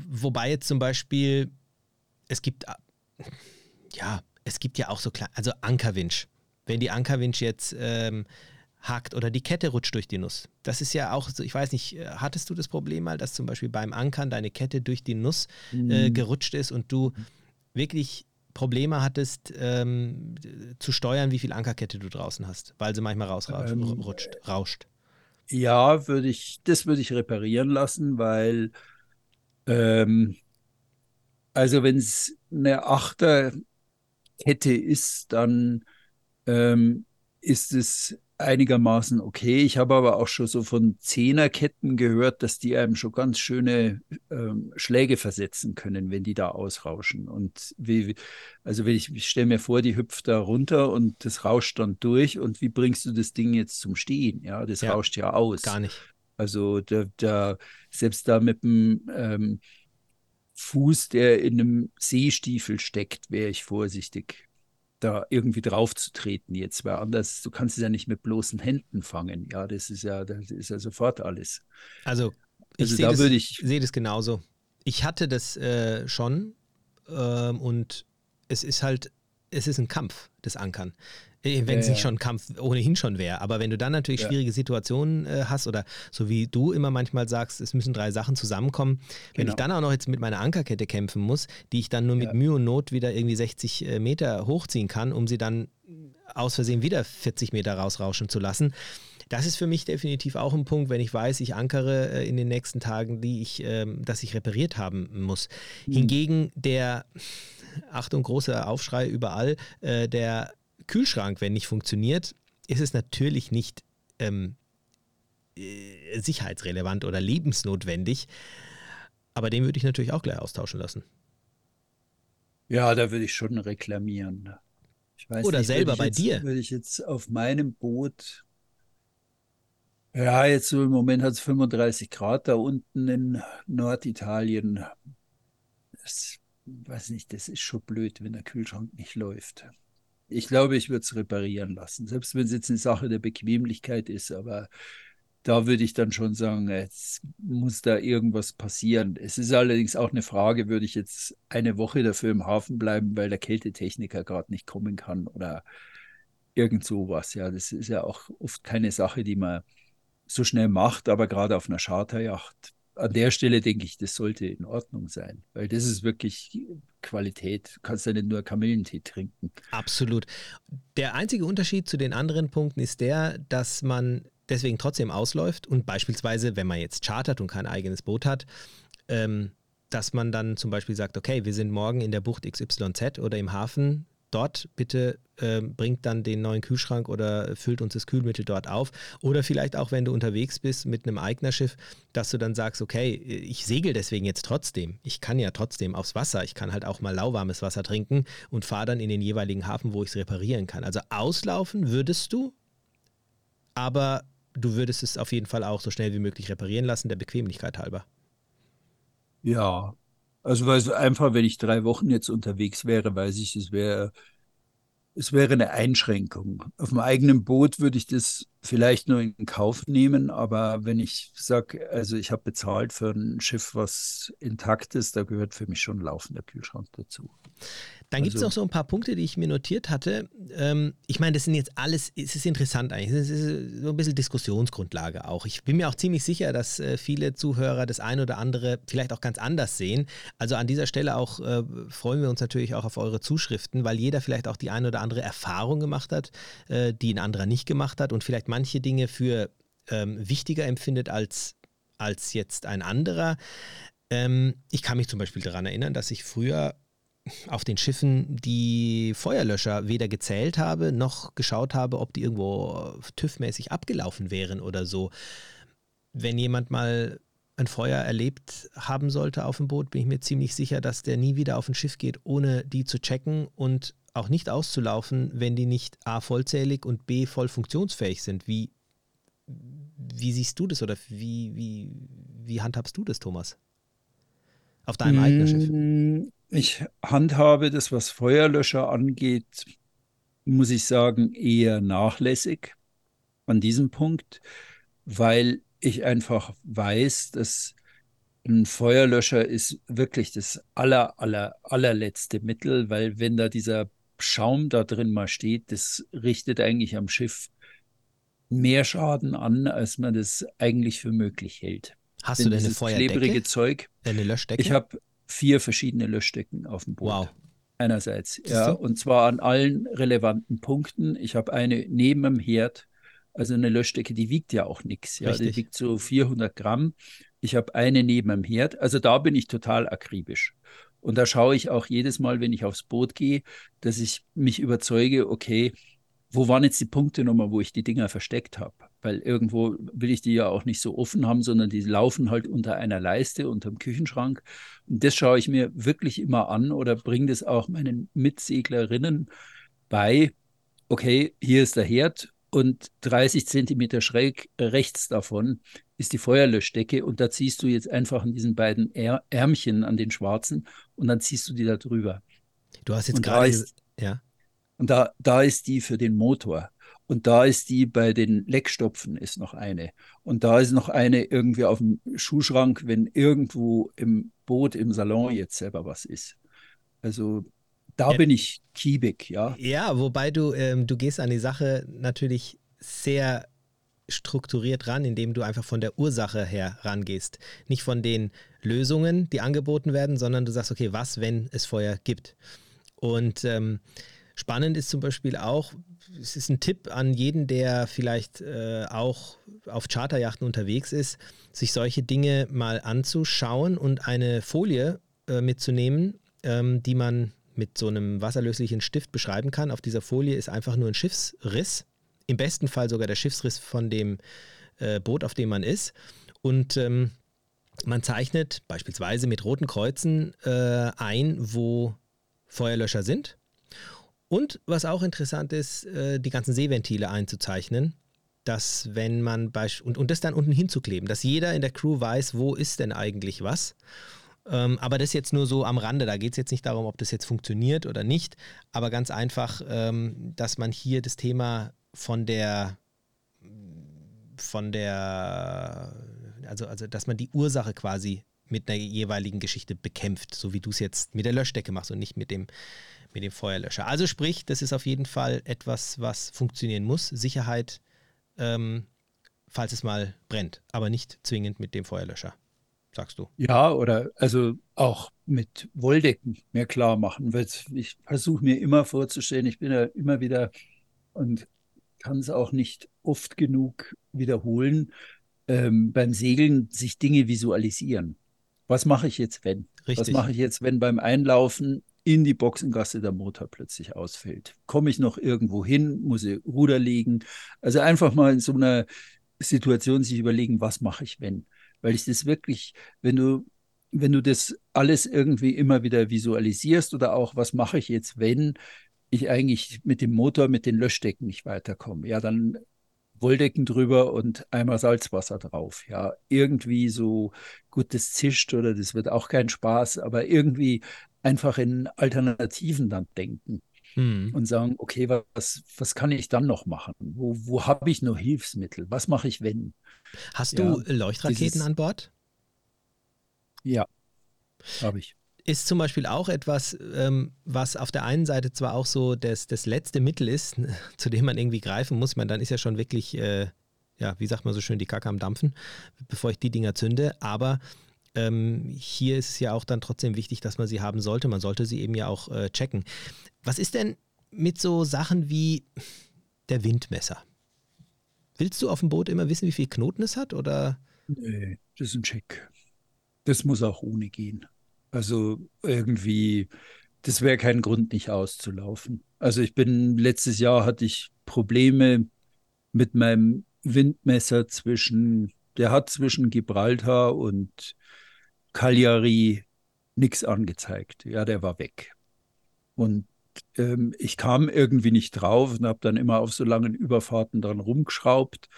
Wobei jetzt zum Beispiel, es gibt ja, es gibt ja auch so kleine, also Ankerwinch. Wenn die Ankerwinch jetzt ähm, hakt oder die Kette rutscht durch die Nuss. Das ist ja auch so, ich weiß nicht, hattest du das Problem mal, dass zum Beispiel beim Ankern deine Kette durch die Nuss äh, gerutscht ist und du wirklich Probleme hattest, ähm, zu steuern, wie viel Ankerkette du draußen hast, weil sie manchmal rausrutscht, ähm, rauscht. Ja, würde ich, das würde ich reparieren lassen, weil ähm, also wenn es eine Achterkette ist, dann ähm, ist es einigermaßen okay. Ich habe aber auch schon so von Zehnerketten gehört, dass die einem schon ganz schöne ähm, Schläge versetzen können, wenn die da ausrauschen. Und wie, also wenn ich, ich stelle mir vor, die hüpft da runter und das rauscht dann durch. Und wie bringst du das Ding jetzt zum Stehen? Ja, das ja, rauscht ja aus. Gar nicht. Also da, da selbst da mit dem ähm, Fuß, der in einem Seestiefel steckt, wäre ich vorsichtig da irgendwie drauf zu treten jetzt, weil anders, du kannst es ja nicht mit bloßen Händen fangen. Ja, das ist ja, das ist ja sofort alles. Also, ich also sehe da das, ich sehe das genauso. Ich hatte das äh, schon ähm, und es ist halt, es ist ein Kampf, das Ankern. Äh, wenn es ja, nicht schon ein Kampf ohnehin schon wäre. Aber wenn du dann natürlich ja. schwierige Situationen äh, hast oder so wie du immer manchmal sagst, es müssen drei Sachen zusammenkommen, wenn genau. ich dann auch noch jetzt mit meiner Ankerkette kämpfen muss, die ich dann nur mit Mühe und Not wieder irgendwie 60 äh, Meter hochziehen kann, um sie dann aus Versehen wieder 40 Meter rausrauschen zu lassen. Das ist für mich definitiv auch ein Punkt, wenn ich weiß, ich ankere äh, in den nächsten Tagen, die ich, ähm, dass ich repariert haben muss. Mhm. Hingegen der Achtung, großer Aufschrei überall, äh, der Kühlschrank, wenn nicht funktioniert, ist es natürlich nicht ähm, äh, sicherheitsrelevant oder lebensnotwendig. Aber den würde ich natürlich auch gleich austauschen lassen. Ja, da würde ich schon reklamieren. Oder nicht, selber bei jetzt, dir. Würde ich jetzt auf meinem Boot. Ja, jetzt so im Moment hat es 35 Grad da unten in Norditalien. Das weiß nicht, das ist schon blöd, wenn der Kühlschrank nicht läuft. Ich glaube, ich würde es reparieren lassen, selbst wenn es jetzt eine Sache der Bequemlichkeit ist, aber da würde ich dann schon sagen, jetzt muss da irgendwas passieren. Es ist allerdings auch eine Frage, würde ich jetzt eine Woche dafür im Hafen bleiben, weil der Kältetechniker gerade nicht kommen kann oder irgend sowas. Ja, das ist ja auch oft keine Sache, die man so schnell macht, aber gerade auf einer Charterjacht an der Stelle denke ich, das sollte in Ordnung sein, weil das ist wirklich Qualität. Du kannst ja nicht nur Kamillentee trinken. Absolut. Der einzige Unterschied zu den anderen Punkten ist der, dass man deswegen trotzdem ausläuft und beispielsweise, wenn man jetzt chartert und kein eigenes Boot hat, ähm, dass man dann zum Beispiel sagt, okay, wir sind morgen in der Bucht XYZ oder im Hafen dort bitte äh, bringt dann den neuen Kühlschrank oder füllt uns das Kühlmittel dort auf. Oder vielleicht auch, wenn du unterwegs bist mit einem Eignerschiff, dass du dann sagst, okay, ich segel deswegen jetzt trotzdem. Ich kann ja trotzdem aufs Wasser. Ich kann halt auch mal lauwarmes Wasser trinken und fahre dann in den jeweiligen Hafen, wo ich es reparieren kann. Also auslaufen würdest du, aber du würdest es auf jeden Fall auch so schnell wie möglich reparieren lassen, der Bequemlichkeit halber. Ja, also weil einfach, wenn ich drei Wochen jetzt unterwegs wäre, weiß ich, es wäre es wäre eine Einschränkung. Auf dem eigenen Boot würde ich das vielleicht nur in Kauf nehmen, aber wenn ich sage, also ich habe bezahlt für ein Schiff, was intakt ist, da gehört für mich schon ein laufender Kühlschrank dazu. Dann gibt es also, noch so ein paar Punkte, die ich mir notiert hatte. Ähm, ich meine, das sind jetzt alles, es ist interessant eigentlich. Es ist so ein bisschen Diskussionsgrundlage auch. Ich bin mir auch ziemlich sicher, dass äh, viele Zuhörer das eine oder andere vielleicht auch ganz anders sehen. Also an dieser Stelle auch äh, freuen wir uns natürlich auch auf eure Zuschriften, weil jeder vielleicht auch die eine oder andere Erfahrung gemacht hat, äh, die ein anderer nicht gemacht hat und vielleicht manche Dinge für ähm, wichtiger empfindet als, als jetzt ein anderer. Ähm, ich kann mich zum Beispiel daran erinnern, dass ich früher auf den Schiffen die Feuerlöscher weder gezählt habe, noch geschaut habe, ob die irgendwo TÜV-mäßig abgelaufen wären oder so. Wenn jemand mal ein Feuer erlebt haben sollte auf dem Boot, bin ich mir ziemlich sicher, dass der nie wieder auf ein Schiff geht, ohne die zu checken und auch nicht auszulaufen, wenn die nicht A vollzählig und B voll funktionsfähig sind. Wie, wie siehst du das oder wie, wie, wie handhabst du das, Thomas? Auf deinem eigenen Schiff? Ich handhabe das, was Feuerlöscher angeht, muss ich sagen, eher nachlässig an diesem Punkt, weil ich einfach weiß, dass ein Feuerlöscher ist wirklich das aller, aller, allerletzte Mittel, weil wenn da dieser Schaum da drin mal steht, das richtet eigentlich am Schiff mehr Schaden an, als man das eigentlich für möglich hält. Hast Denn du denn eine Feuerdecke? klebrige Zeug, Eine Löschdecke? ich habe vier verschiedene Löschdecken auf dem Boot. Wow. Einerseits, ja, und zwar an allen relevanten Punkten. Ich habe eine neben dem Herd, also eine Löschdecke, die wiegt ja auch nichts. Ja, Richtig. die wiegt so 400 Gramm. Ich habe eine neben dem Herd. Also da bin ich total akribisch. Und da schaue ich auch jedes Mal, wenn ich aufs Boot gehe, dass ich mich überzeuge, okay, wo waren jetzt die Punkte nochmal, wo ich die Dinger versteckt habe? Weil irgendwo will ich die ja auch nicht so offen haben, sondern die laufen halt unter einer Leiste, unterm Küchenschrank. Und das schaue ich mir wirklich immer an oder bringe das auch meinen Mitseglerinnen bei. Okay, hier ist der Herd und 30 Zentimeter schräg rechts davon ist die Feuerlöschdecke und da ziehst du jetzt einfach an diesen beiden Är Ärmchen, an den schwarzen und dann ziehst du die da drüber. Du hast jetzt gerade. Ja. Und da, da ist die für den Motor. Und da ist die bei den Leckstopfen ist noch eine. Und da ist noch eine irgendwie auf dem Schuhschrank, wenn irgendwo im Boot, im Salon jetzt selber was ist. Also da bin ich kiebig, ja. Ja, wobei du, ähm, du gehst an die Sache natürlich sehr strukturiert ran, indem du einfach von der Ursache her rangehst. Nicht von den Lösungen, die angeboten werden, sondern du sagst, okay, was, wenn es Feuer gibt? Und ähm, spannend ist zum Beispiel auch, es ist ein Tipp an jeden, der vielleicht äh, auch auf Charterjachten unterwegs ist, sich solche Dinge mal anzuschauen und eine Folie äh, mitzunehmen, ähm, die man mit so einem wasserlöslichen Stift beschreiben kann. Auf dieser Folie ist einfach nur ein Schiffsriss, im besten Fall sogar der Schiffsriss von dem äh, Boot, auf dem man ist. Und ähm, man zeichnet beispielsweise mit roten Kreuzen äh, ein, wo Feuerlöscher sind. Und was auch interessant ist, äh, die ganzen Seeventile einzuzeichnen, dass wenn man und, und das dann unten hinzukleben, dass jeder in der Crew weiß, wo ist denn eigentlich was. Ähm, aber das jetzt nur so am Rande, da geht es jetzt nicht darum, ob das jetzt funktioniert oder nicht, aber ganz einfach, ähm, dass man hier das Thema von der von der also, also dass man die Ursache quasi mit einer jeweiligen Geschichte bekämpft, so wie du es jetzt mit der Löschdecke machst und nicht mit dem, mit dem Feuerlöscher. Also sprich, das ist auf jeden Fall etwas, was funktionieren muss. Sicherheit, ähm, falls es mal brennt, aber nicht zwingend mit dem Feuerlöscher, sagst du. Ja, oder also auch mit Wolldecken mir klar machen, weil ich versuche mir immer vorzustellen, ich bin ja immer wieder und kann es auch nicht oft genug wiederholen, ähm, beim Segeln sich Dinge visualisieren. Was mache ich jetzt, wenn? Was Richtig. mache ich jetzt, wenn beim Einlaufen in die Boxengasse der Motor plötzlich ausfällt? Komme ich noch irgendwo hin? Muss ich Ruder legen? Also einfach mal in so einer Situation sich überlegen, was mache ich, wenn? Weil ich das wirklich, wenn du, wenn du das alles irgendwie immer wieder visualisierst oder auch, was mache ich jetzt, wenn ich eigentlich mit dem Motor, mit den Löschdecken nicht weiterkomme? Ja, dann Wolldecken drüber und einmal Salzwasser drauf. Ja, irgendwie so, gut, das zischt oder das wird auch kein Spaß, aber irgendwie einfach in Alternativen dann denken Hm. und sagen, okay, was, was kann ich dann noch machen? Wo, wo habe ich noch Hilfsmittel? Was mache ich, wenn? Hast Ja, du Leuchtraketen dieses- an Bord? Ja, habe ich. ist zum Beispiel auch etwas, ähm, was auf der einen Seite zwar auch so das, das letzte Mittel ist, zu dem man irgendwie greifen muss. Ich meine, dann ist ja schon wirklich, äh, ja, wie sagt man so schön, die Kacke am Dampfen, bevor ich die Dinger zünde. Aber ähm, hier ist es ja auch dann trotzdem wichtig, dass man sie haben sollte. Man sollte sie eben ja auch äh, checken. Was ist denn mit so Sachen wie der Windmesser? Willst du auf dem Boot immer wissen, wie viel Knoten es hat? Oder? Nee, das ist ein Check. Das muss auch ohne gehen. Also irgendwie, das wäre kein Grund, nicht auszulaufen. Also ich bin, letztes Jahr hatte ich Probleme mit meinem Windmesser zwischen, der hat zwischen Gibraltar und Cagliari nichts angezeigt. Ja, der war weg. Und ähm, ich kam irgendwie nicht drauf und habe dann immer auf so langen Überfahrten dran rumgeschraubt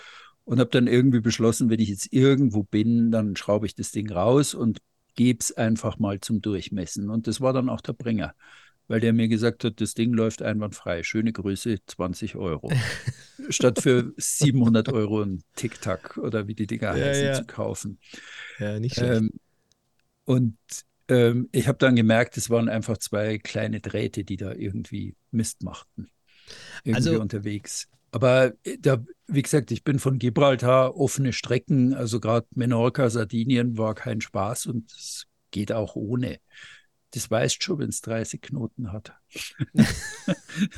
und habe dann irgendwie beschlossen, wenn ich jetzt irgendwo bin, dann schraube ich das Ding raus und gebe es einfach mal zum Durchmessen. Und das war dann auch der Bringer, weil der mir gesagt hat, das Ding läuft einwandfrei. Schöne Größe, 20 Euro. Statt für 700 Euro ein Tic-Tac oder wie die Dinger Ja, heißen ja. zu kaufen. Ja, nicht schlecht. Ähm, und ähm, ich habe dann gemerkt, es waren einfach zwei kleine Drähte, die da irgendwie Mist machten. Irgendwie Also- unterwegs. Aber äh, da, wie gesagt, ich bin von Gibraltar offene Strecken, also gerade Menorca, Sardinien war kein Spaß und es geht auch ohne. Das weißt schon, wenn es 30 Knoten hat.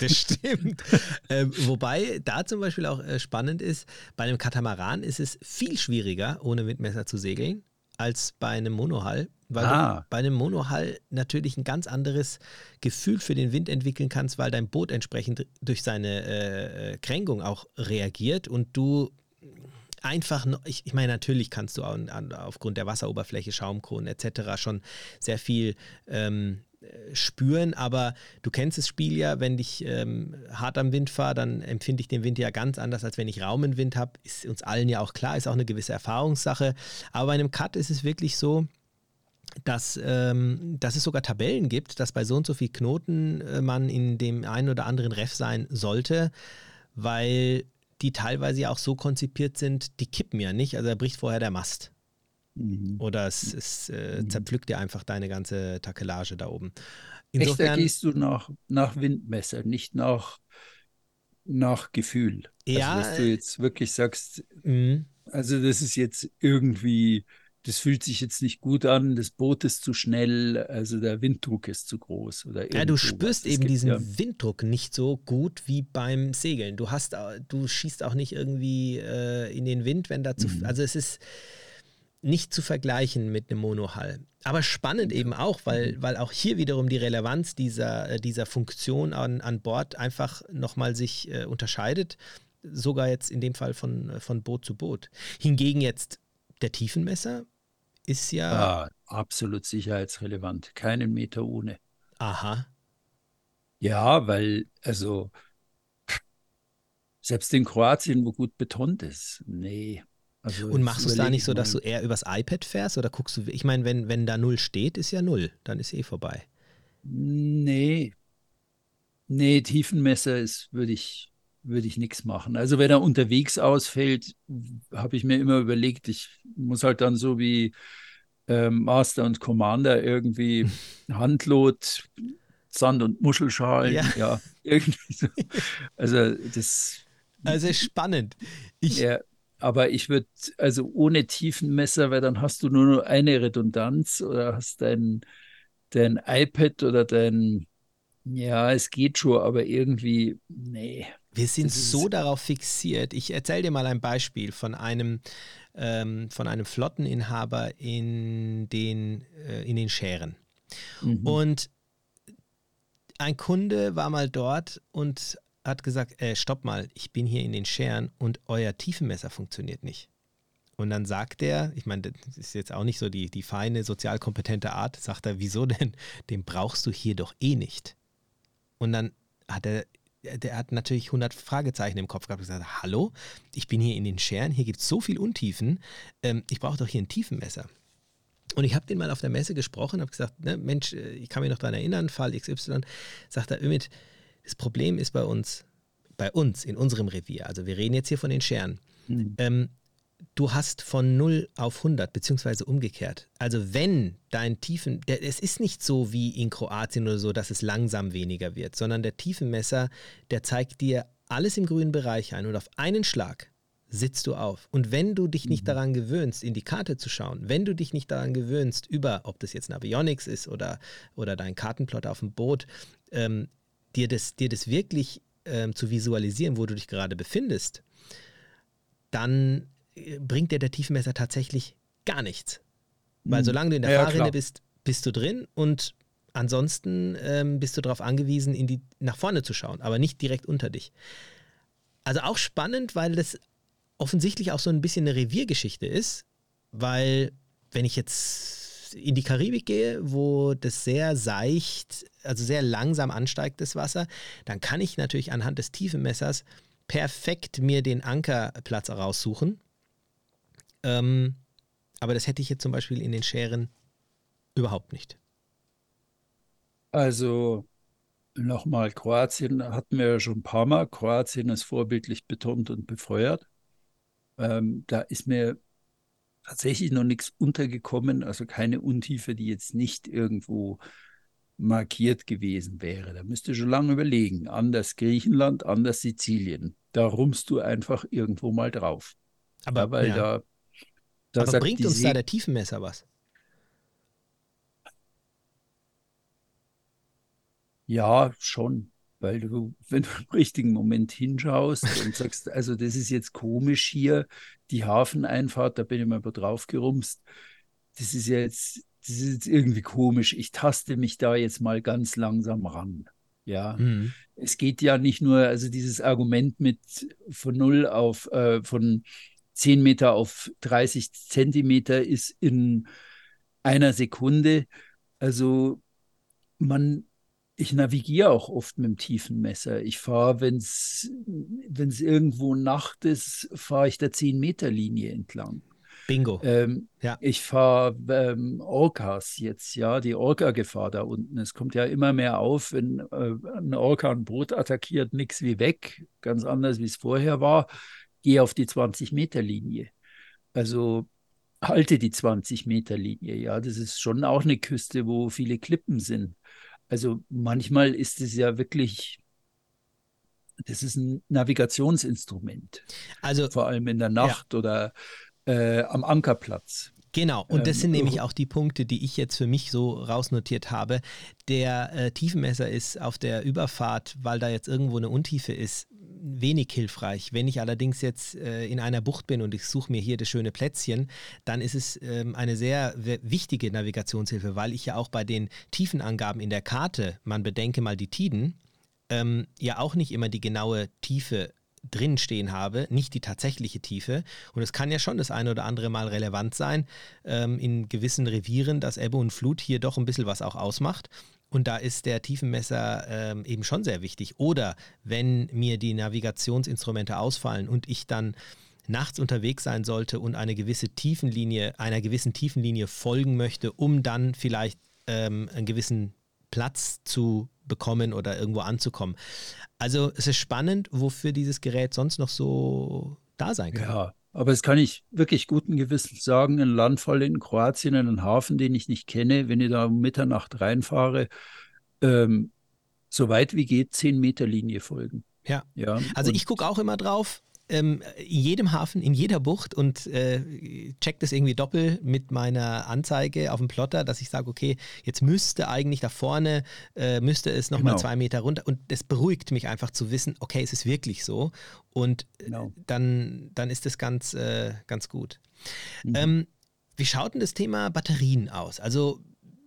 das stimmt. ähm, wobei da zum Beispiel auch äh, spannend ist, bei einem Katamaran ist es viel schwieriger, ohne Windmesser zu segeln, als bei einem Monohull, weil ah. du bei einem Monohull natürlich ein ganz anderes Gefühl für den Wind entwickeln kannst, weil dein Boot entsprechend durch seine äh, Kränkung auch reagiert und du einfach, ich, ich meine, natürlich kannst du aufgrund der Wasseroberfläche, Schaumkronen etc. schon sehr viel ähm, spüren, aber du kennst das Spiel ja, wenn ich ähm, hart am Wind fahre, dann empfinde ich den Wind ja ganz anders, als wenn ich Raum im Wind habe. Ist uns allen ja auch klar, ist auch eine gewisse Erfahrungssache. Aber bei einem Cut ist es wirklich so, dass, ähm, dass es sogar Tabellen gibt, dass bei so und so viel Knoten äh, man in dem einen oder anderen Ref sein sollte, weil die teilweise ja auch so konzipiert sind, die kippen ja nicht. Also da bricht vorher der Mast. Mhm. Oder es, es äh, mhm. zerpflückt dir einfach deine ganze Takelage da oben. Insofern, Echt, da gehst du nach, nach Windmesser, nicht nach, nach Gefühl. Also, ja. Also, dass du jetzt wirklich sagst, mhm. also das ist jetzt irgendwie das fühlt sich jetzt nicht gut an, das Boot ist zu schnell, also der Winddruck ist zu groß. Oder ja, du spürst eben diesen ja Winddruck nicht so gut wie beim Segeln. Du hast, du schießt auch nicht irgendwie äh, in den Wind, wenn dazu, mhm. also es ist nicht zu vergleichen mit einem Monohull. Aber spannend eben auch, weil, mhm. weil auch hier wiederum die Relevanz dieser, äh, dieser Funktion an, an Bord einfach nochmal sich äh, unterscheidet. Sogar jetzt in dem Fall von, äh, von Boot zu Boot. Hingegen jetzt der Tiefenmesser ist ja. Ah, absolut sicherheitsrelevant. Keinen Meter ohne. Aha. Ja, weil, also, selbst in Kroatien, wo gut betont ist, nee. Also und machst du es da nicht so, dass du eher übers iPad fährst oder guckst du, ich meine, wenn, wenn da null steht, ist ja null, dann ist eh vorbei. Nee. Nee, Tiefenmesser ist, würde ich, würde ich nichts machen. Also wenn er unterwegs ausfällt, habe ich mir immer überlegt, ich muss halt dann so wie ähm, Master und Commander irgendwie Handlot, Sand- und Muschelschalen, ja. ja, irgendwie so. Also das. Also spannend. Ich, ja, aber ich würde, also ohne Tiefenmesser, weil dann hast du nur eine Redundanz oder hast dein, dein iPad oder dein, ja, es geht schon, aber irgendwie, nee. Wir sind so darauf fixiert. Ich erzähle dir mal ein Beispiel von einem, ähm, von einem Flotteninhaber in den, äh, in den Schären. Mhm. Und ein Kunde war mal dort und hat gesagt, äh, stopp mal, ich bin hier in den Scheren und euer Tiefenmesser funktioniert nicht. Und dann sagt er, ich meine, das ist jetzt auch nicht so die, die feine, sozial kompetente Art, sagt er, wieso denn? Den brauchst du hier doch eh nicht. Und dann hat er der hat natürlich 100 Fragezeichen im Kopf gehabt und gesagt, hallo, ich bin hier in den Scheren, hier gibt es so viel Untiefen, ähm, ich brauche doch hier ein Tiefenmesser. Und ich habe den mal auf der Messe gesprochen, habe gesagt, ne, Mensch, äh, ich kann mich noch daran erinnern, Fall XY, sagt er, Ümit, das Problem ist bei uns, bei uns, in unserem Revier, also wir reden jetzt hier von den Scheren, mhm. ähm, du hast von 0 auf 100, beziehungsweise umgekehrt. Also wenn dein Tiefen, der, es ist nicht so wie in Kroatien oder so, dass es langsam weniger wird, sondern der Tiefenmesser, der zeigt dir alles im grünen Bereich ein und auf einen Schlag sitzt du auf. Und wenn du dich nicht mhm. daran gewöhnst, in die Karte zu schauen, wenn du dich nicht daran gewöhnst, über, ob das jetzt Navionics ist oder, oder dein Kartenplot auf dem Boot, ähm, dir, das, dir das wirklich ähm, zu visualisieren, wo du dich gerade befindest, dann bringt dir der Tiefenmesser tatsächlich gar nichts. Weil hm. solange du in der ja, Fahrrinne bist, bist du drin und ansonsten ähm, bist du darauf angewiesen, in die, nach vorne zu schauen, aber nicht direkt unter dich. Also auch spannend, weil das offensichtlich auch so ein bisschen eine Reviergeschichte ist, weil wenn ich jetzt in die Karibik gehe, wo das sehr seicht, also sehr langsam ansteigt, das Wasser, dann kann ich natürlich anhand des Tiefenmessers perfekt mir den Ankerplatz raussuchen ähm, aber das hätte ich jetzt zum Beispiel in den Scheren überhaupt nicht. Also nochmal, Kroatien hatten wir ja schon ein paar Mal. Kroatien ist vorbildlich betont und befeuert. Ähm, da ist mir tatsächlich noch nichts untergekommen, also keine Untiefe, die jetzt nicht irgendwo markiert gewesen wäre, da müsst ihr schon lange überlegen. Anders Griechenland, anders Sizilien. Da rummst du einfach irgendwo mal drauf. Aber, ja, weil ja. da, da Aber bringt uns da See- der Tiefenmesser was? Ja, schon. Weil du, wenn du im richtigen Moment hinschaust und sagst, also das ist jetzt komisch hier, die Hafeneinfahrt, da bin ich mal drauf gerumst. Das ist jetzt, das ist jetzt irgendwie komisch. Ich taste mich da jetzt mal ganz langsam ran. Ja, Mhm. es geht ja nicht nur, also dieses Argument mit von null auf, äh, von 10 Meter auf 30 Zentimeter ist in einer Sekunde. Also man, ich navigiere auch oft mit dem Tiefenmesser. Ich fahre, wenn es irgendwo Nacht ist, fahre ich der 10-Meter-Linie entlang. Bingo. Ähm, Ja. Ich fahre ähm, Orcas jetzt, ja, die Orca-Gefahr da unten. Es kommt ja immer mehr auf, wenn äh, ein Orca ein Boot attackiert, nichts wie weg, ganz anders wie es vorher war. Gehe auf die 20-Meter-Linie. Also halte die 20-Meter-Linie, ja. Das ist schon auch eine Küste, wo viele Klippen sind. Also manchmal ist es ja wirklich, das ist ein Navigationsinstrument, Also vor allem in der Nacht oder äh, am Ankerplatz. Genau, und das Ähm, sind nämlich oh. auch die Punkte, die ich jetzt für mich so rausnotiert habe. Der äh, Tiefenmesser ist auf der Überfahrt, weil da jetzt irgendwo eine Untiefe ist, wenig hilfreich. Wenn ich allerdings jetzt äh, in einer Bucht bin und ich suche mir hier das schöne Plätzchen, dann ist es ähm, eine sehr wichtige Navigationshilfe, weil ich ja auch bei den Tiefenangaben in der Karte, man bedenke mal die Tiden, ähm, ja auch nicht immer die genaue Tiefe drin stehen habe, nicht die tatsächliche Tiefe. Und es kann ja schon das eine oder andere Mal relevant sein, ähm, in gewissen Revieren, dass Ebbe und Flut hier doch ein bisschen was auch ausmacht. Und da ist der Tiefenmesser ähm, eben schon sehr wichtig. Oder wenn mir die Navigationsinstrumente ausfallen und ich dann nachts unterwegs sein sollte und eine gewisse Tiefenlinie, einer gewissen Tiefenlinie folgen möchte, um dann vielleicht ähm, einen gewissen Platz zu bekommen oder irgendwo anzukommen. Also es ist spannend, wofür dieses Gerät sonst noch so da sein kann. Ja, aber es kann ich wirklich guten Gewissens sagen, ein Landfall in Kroatien, in einen Hafen, den ich nicht kenne, wenn ich da um Mitternacht reinfahre, ähm, so weit wie geht, 10 Meter Linie folgen. Ja. Ja, Also ich gucke auch immer drauf, ähm, in jedem Hafen, in jeder Bucht und äh, check das irgendwie doppelt mit meiner Anzeige auf dem Plotter, dass ich sage, okay, jetzt müsste eigentlich da vorne, äh, müsste es nochmal Genau. zwei Meter runter und das beruhigt mich einfach zu wissen, okay, es ist wirklich so und äh, Genau. dann, dann ist das ganz, äh, ganz gut. Mhm. Ähm, wie schaut denn das Thema Batterien aus? Also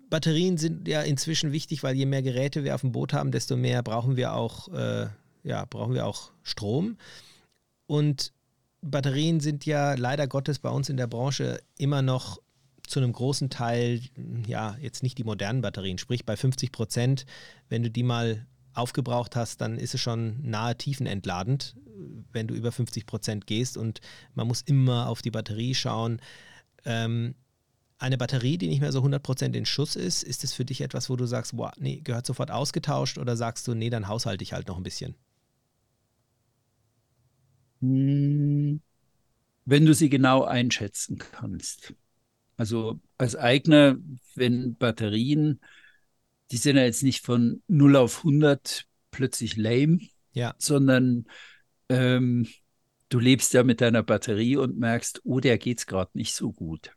Batterien sind ja inzwischen wichtig, weil je mehr Geräte wir auf dem Boot haben, desto mehr brauchen wir auch, äh, ja, brauchen wir auch Strom. Und Batterien sind ja leider Gottes bei uns in der Branche immer noch zu einem großen Teil, ja, jetzt nicht die modernen Batterien, sprich bei 50 Prozent, wenn du die mal aufgebraucht hast, dann ist es schon nahe tiefenentladend, wenn du über 50 Prozent gehst und man muss immer auf die Batterie schauen. Ähm, eine Batterie, die nicht mehr so 100 Prozent in Schuss ist, ist es für dich etwas, wo du sagst, boah, nee, gehört sofort ausgetauscht oder sagst du, nee, dann haushalte ich halt noch ein bisschen? Hm, Wenn du sie genau einschätzen kannst. Also als Eigner, wenn Batterien, die sind ja jetzt nicht von 0 auf 100 plötzlich lame, Ja, sondern ähm, du lebst ja mit deiner Batterie und merkst, oh, der geht's gerade nicht so gut.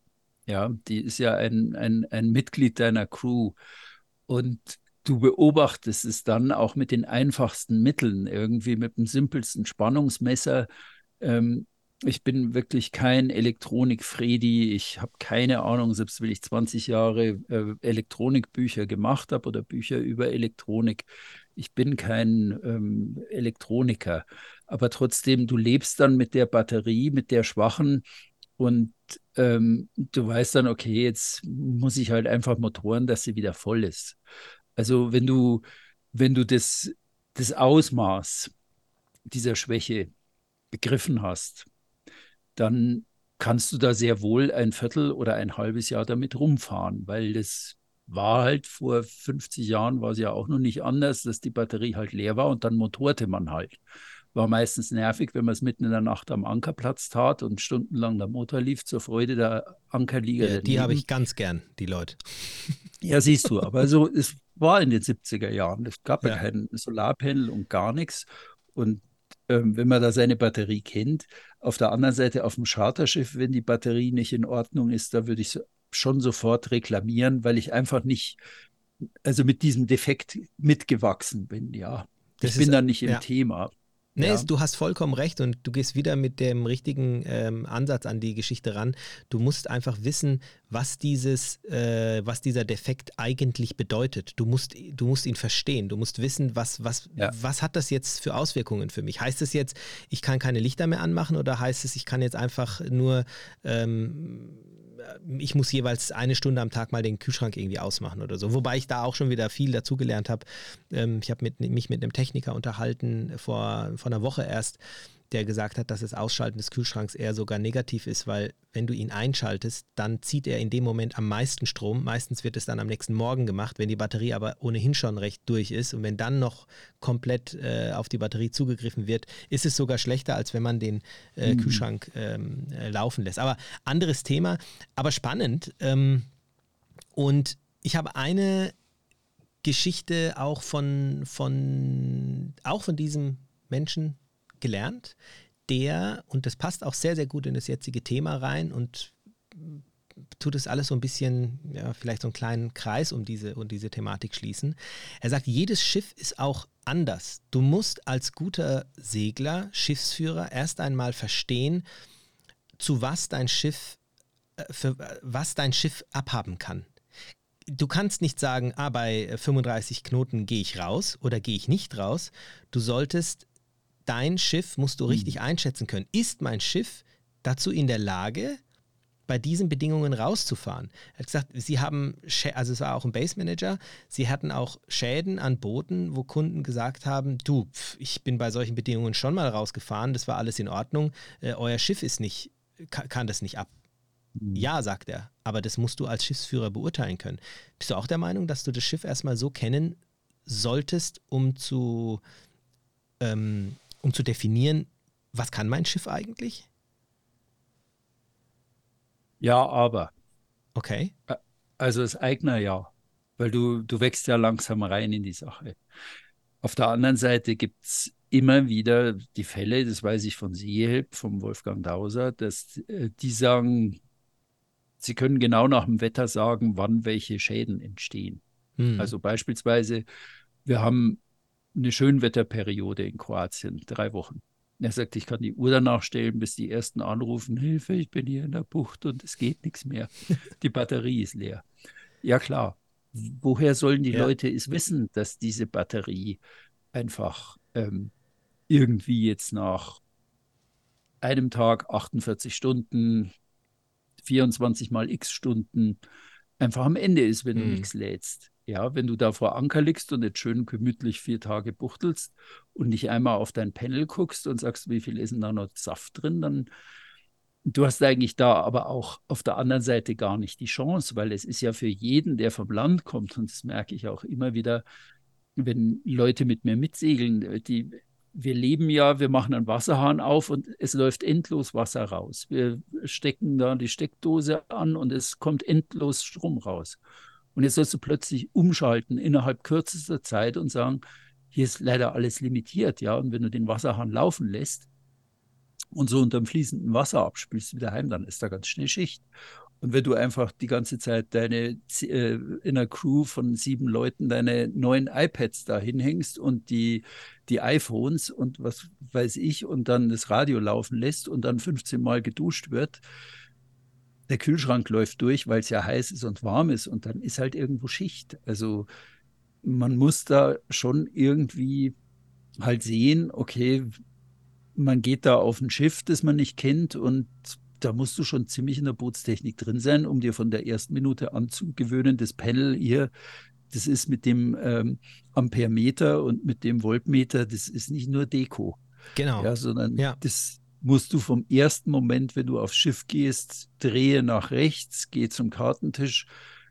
Ja, die ist ja ein, ein, ein Mitglied deiner Crew. Und du beobachtest es dann auch mit den einfachsten Mitteln, irgendwie mit dem simpelsten Spannungsmesser. Ähm, ich bin wirklich kein Elektronik-Fredi. Ich habe keine Ahnung, selbst wenn ich 20 Jahre äh, Elektronikbücher gemacht habe oder Bücher über Elektronik. Ich bin kein ähm, Elektroniker. Aber trotzdem, du lebst dann mit der Batterie, mit der schwachen und ähm, du weißt dann, okay, jetzt muss ich halt einfach motoren, dass sie wieder voll ist. Also wenn du, wenn du das, das Ausmaß dieser Schwäche begriffen hast, dann kannst du da sehr wohl ein Viertel oder ein halbes Jahr damit rumfahren, weil das war halt vor 50 Jahren war es ja auch noch nicht anders, dass die Batterie halt leer war und dann motorte man halt. War meistens nervig, wenn man es mitten in der Nacht am Ankerplatz tat und stundenlang der Motor lief zur Freude der Ankerlieger. ja die habe ich ganz gern, die Leute. Ja, siehst du, aber so, es war in den 70er Jahren. Es gab ja, Ja. kein Solarpanel und gar nichts. Und ähm, wenn man da seine Batterie kennt, auf der anderen Seite auf dem Charterschiff, wenn die Batterie nicht in Ordnung ist, da würde ich so, schon sofort reklamieren, weil ich einfach nicht, also mit diesem Defekt mitgewachsen bin, ja. Das ich bin da nicht im ja. Thema. Nee, Ja. du hast vollkommen recht und du gehst wieder mit dem richtigen ähm, Ansatz an die Geschichte ran. Du musst einfach wissen, was dieses, äh, was dieser Defekt eigentlich bedeutet. Du musst, du musst ihn verstehen. Du musst wissen, was, was, Ja. was hat das jetzt für Auswirkungen für mich? Heißt es jetzt, ich kann keine Lichter mehr anmachen oder heißt es, ich kann jetzt einfach nur ähm, ich muss jeweils eine Stunde am Tag mal den Kühlschrank irgendwie ausmachen oder so. Wobei ich da auch schon wieder viel dazugelernt habe. Ähm, ich habe mich mit einem Techniker unterhalten vor, vor einer Woche erst, der gesagt hat, dass das Ausschalten des Kühlschranks eher sogar negativ ist, weil wenn du ihn einschaltest, dann zieht er in dem Moment am meisten Strom. Meistens wird es dann am nächsten Morgen gemacht, wenn die Batterie aber ohnehin schon recht durch ist. Und wenn dann noch komplett äh, auf die Batterie zugegriffen wird, ist es sogar schlechter, als wenn man den äh, Mhm. Kühlschrank ähm, äh, laufen lässt. Aber anderes Thema, aber spannend. Ähm, und ich habe eine Geschichte auch von, von, auch von diesem Menschen gelernt, der, und das passt auch sehr, sehr gut in das jetzige Thema rein und tut es alles so ein bisschen, ja, vielleicht so einen kleinen Kreis um diese, um diese Thematik schließen. Er sagt, jedes Schiff ist auch anders. Du musst als guter Segler, Schiffsführer erst einmal verstehen, zu was dein Schiff, äh, für was dein Schiff abhaben kann. Du kannst nicht sagen, ah, bei 35 Knoten gehe ich raus oder gehe ich nicht raus. Du solltest, dein Schiff musst du richtig einschätzen können. Ist mein Schiff dazu in der Lage, bei diesen Bedingungen rauszufahren. Er hat gesagt, sie haben, also es war auch ein Base Manager, sie hatten auch Schäden an Booten, wo Kunden gesagt haben, du, pf, ich bin bei solchen Bedingungen schon mal rausgefahren, das war alles in Ordnung, äh, euer Schiff ist nicht, kann, kann das nicht ab. Ja, sagt er, aber das musst du als Schiffsführer beurteilen können. Bist du auch der Meinung, dass du das Schiff erstmal so kennen solltest, um zu, ähm, um zu definieren, was kann mein Schiff eigentlich? Ja, aber. Okay. Also das Eigner ja, weil du, du wächst ja langsam rein in die Sache. Auf der anderen Seite gibt es immer wieder die Fälle, das weiß ich von Seehelp, vom Wolfgang Dauser, dass äh, die sagen, sie können genau nach dem Wetter sagen, wann welche Schäden entstehen. Hm. Also beispielsweise, wir haben eine Schönwetterperiode in Kroatien, drei Wochen. Er sagt, ich kann die Uhr danach stellen, bis die ersten anrufen, Hilfe, ich bin hier in der Bucht und es geht nichts mehr. Die Batterie ist leer. Ja klar, woher sollen die Ja. Leute es wissen, dass diese Batterie einfach ähm, irgendwie jetzt nach einem Tag 48 Stunden, 24 mal x Stunden einfach am Ende ist, wenn du Mhm. nichts lädst. Ja, wenn du da vor Anker liegst und jetzt schön gemütlich vier Tage buchtelst und nicht einmal auf dein Panel guckst und sagst, wie viel ist denn da noch Saft drin, dann du hast eigentlich da aber auch auf der anderen Seite gar nicht die Chance, weil es ist ja für jeden, der vom Land kommt, und das merke ich auch immer wieder, wenn Leute mit mir mitsegeln, die wir leben ja, wir machen einen Wasserhahn auf und es läuft endlos Wasser raus. Wir stecken da die Steckdose an und es kommt endlos Strom raus. Und jetzt sollst du plötzlich umschalten innerhalb kürzester Zeit und sagen, hier ist leider alles limitiert, ja. Und wenn du den Wasserhahn laufen lässt und so unterm fließenden Wasser abspülst wieder heim, dann ist da ganz schnell Schicht. Und wenn du einfach die ganze Zeit deine äh, in einer Crew von sieben Leuten deine neuen iPads da hinhängst und die, die iPhones und was weiß ich und dann das Radio laufen lässt und dann 15 Mal geduscht wird, der Kühlschrank läuft durch, weil es ja heiß ist und warm ist und dann ist halt irgendwo Schicht. Also man muss da schon irgendwie halt sehen, okay, man geht da auf ein Schiff, das man nicht kennt und da musst du schon ziemlich in der Bootstechnik drin sein, um dir von der ersten Minute an zu gewöhnen, das Panel hier, das ist mit dem ähm, Ampermeter und mit dem Voltmeter, das ist nicht nur Deko, Genau. ja, sondern Ja. das musst du vom ersten Moment, wenn du aufs Schiff gehst, drehe nach rechts, geh zum Kartentisch,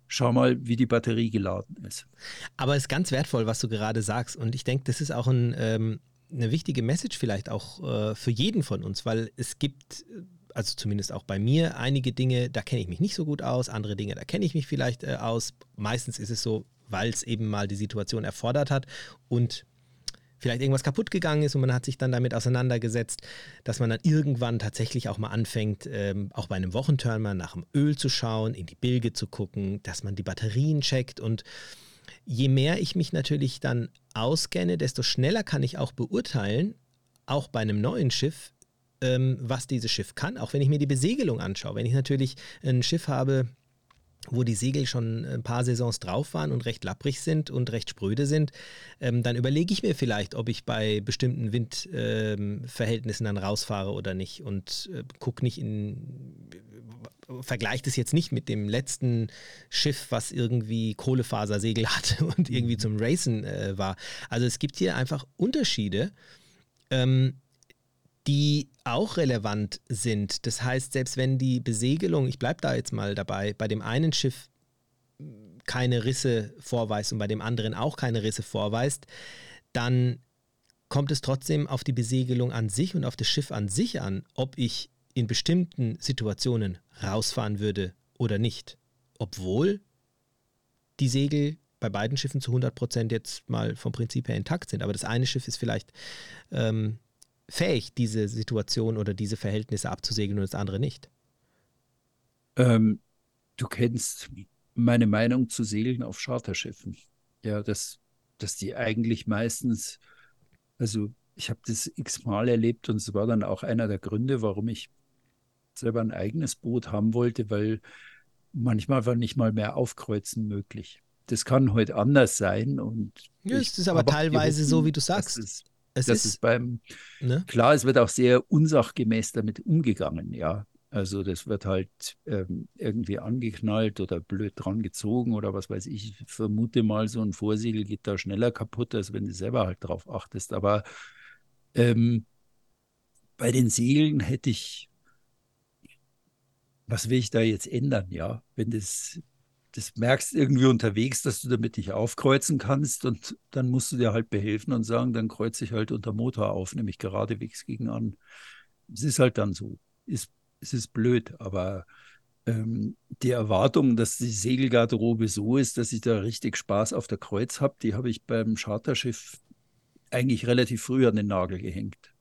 schau mal, wie die Batterie geladen ist. Aber es ist ganz wertvoll, was du gerade sagst. Und ich denke, das ist auch ein, ähm, eine wichtige Message vielleicht auch äh, für jeden von uns, weil es gibt, äh, also zumindest auch bei mir, einige Dinge, da kenne ich mich nicht so gut aus, andere Dinge, da kenne ich mich vielleicht äh, aus. Meistens ist es so, weil es eben mal die Situation erfordert hat und vielleicht irgendwas kaputt gegangen ist und man hat sich dann damit auseinandergesetzt, dass man dann irgendwann tatsächlich auch mal anfängt, ähm, auch bei einem Wochentörn mal nach dem Öl zu schauen, in die Bilge zu gucken, dass man die Batterien checkt und je mehr ich mich natürlich dann auskenne, desto schneller kann ich auch beurteilen, auch bei einem neuen Schiff, ähm, was dieses Schiff kann, auch wenn ich mir die Besegelung anschaue. Wenn ich natürlich ein Schiff habe, wo die Segel schon ein paar Saisons drauf waren und recht lapprig sind und recht spröde sind, ähm, dann überlege ich mir vielleicht, ob ich bei bestimmten Windverhältnissen ähm, dann rausfahre oder nicht und äh, gucke nicht in, vergleiche das jetzt nicht mit dem letzten Schiff, was irgendwie Kohlefasersegel hatte und irgendwie mhm. zum Racen äh, war. Also es gibt hier einfach Unterschiede. Ähm, die auch relevant sind. Das heißt, selbst wenn die Besegelung, ich bleibe da jetzt mal dabei, bei dem einen Schiff keine Risse vorweist und bei dem anderen auch keine Risse vorweist, dann kommt es trotzdem auf die Besegelung an sich und auf das Schiff an sich an, ob ich in bestimmten Situationen rausfahren würde oder nicht. Obwohl die Segel bei beiden Schiffen zu 100 Prozent jetzt mal vom Prinzip her intakt sind. Aber das eine Schiff ist vielleicht ähm, fähig, diese Situation oder diese Verhältnisse abzusegeln und das andere nicht? Ähm, du kennst meine Meinung zu Segeln auf Charterschiffen. Ja, dass, dass die eigentlich meistens, also ich habe das x-mal erlebt und es war dann auch einer der Gründe, warum ich selber ein eigenes Boot haben wollte, weil manchmal war nicht mal mehr Aufkreuzen möglich. Das kann heute anders sein. Und ja, es ist aber teilweise so, wie du sagst. Es, das ist, ist beim, ne? klar, es wird auch sehr unsachgemäß damit umgegangen, ja. Also das wird halt ähm, irgendwie angeknallt oder blöd dran gezogen oder was weiß ich. Ich vermute mal, so ein Vorsegel geht da schneller kaputt, als wenn du selber halt drauf achtest. Aber ähm, bei den Segeln hätte ich, was will ich da jetzt ändern, ja? Wenn das das merkst irgendwie unterwegs, dass du damit nicht aufkreuzen kannst und dann musst du dir halt behelfen und sagen, dann kreuze ich halt unter Motor auf, nämlich geradewegs gegen an. Es ist halt dann so. Ist, es ist blöd, aber ähm, die Erwartung, dass die Segelgarderobe so ist, dass ich da richtig Spaß auf der Kreuz habe, die habe ich beim Charterschiff eigentlich relativ früh an den Nagel gehängt.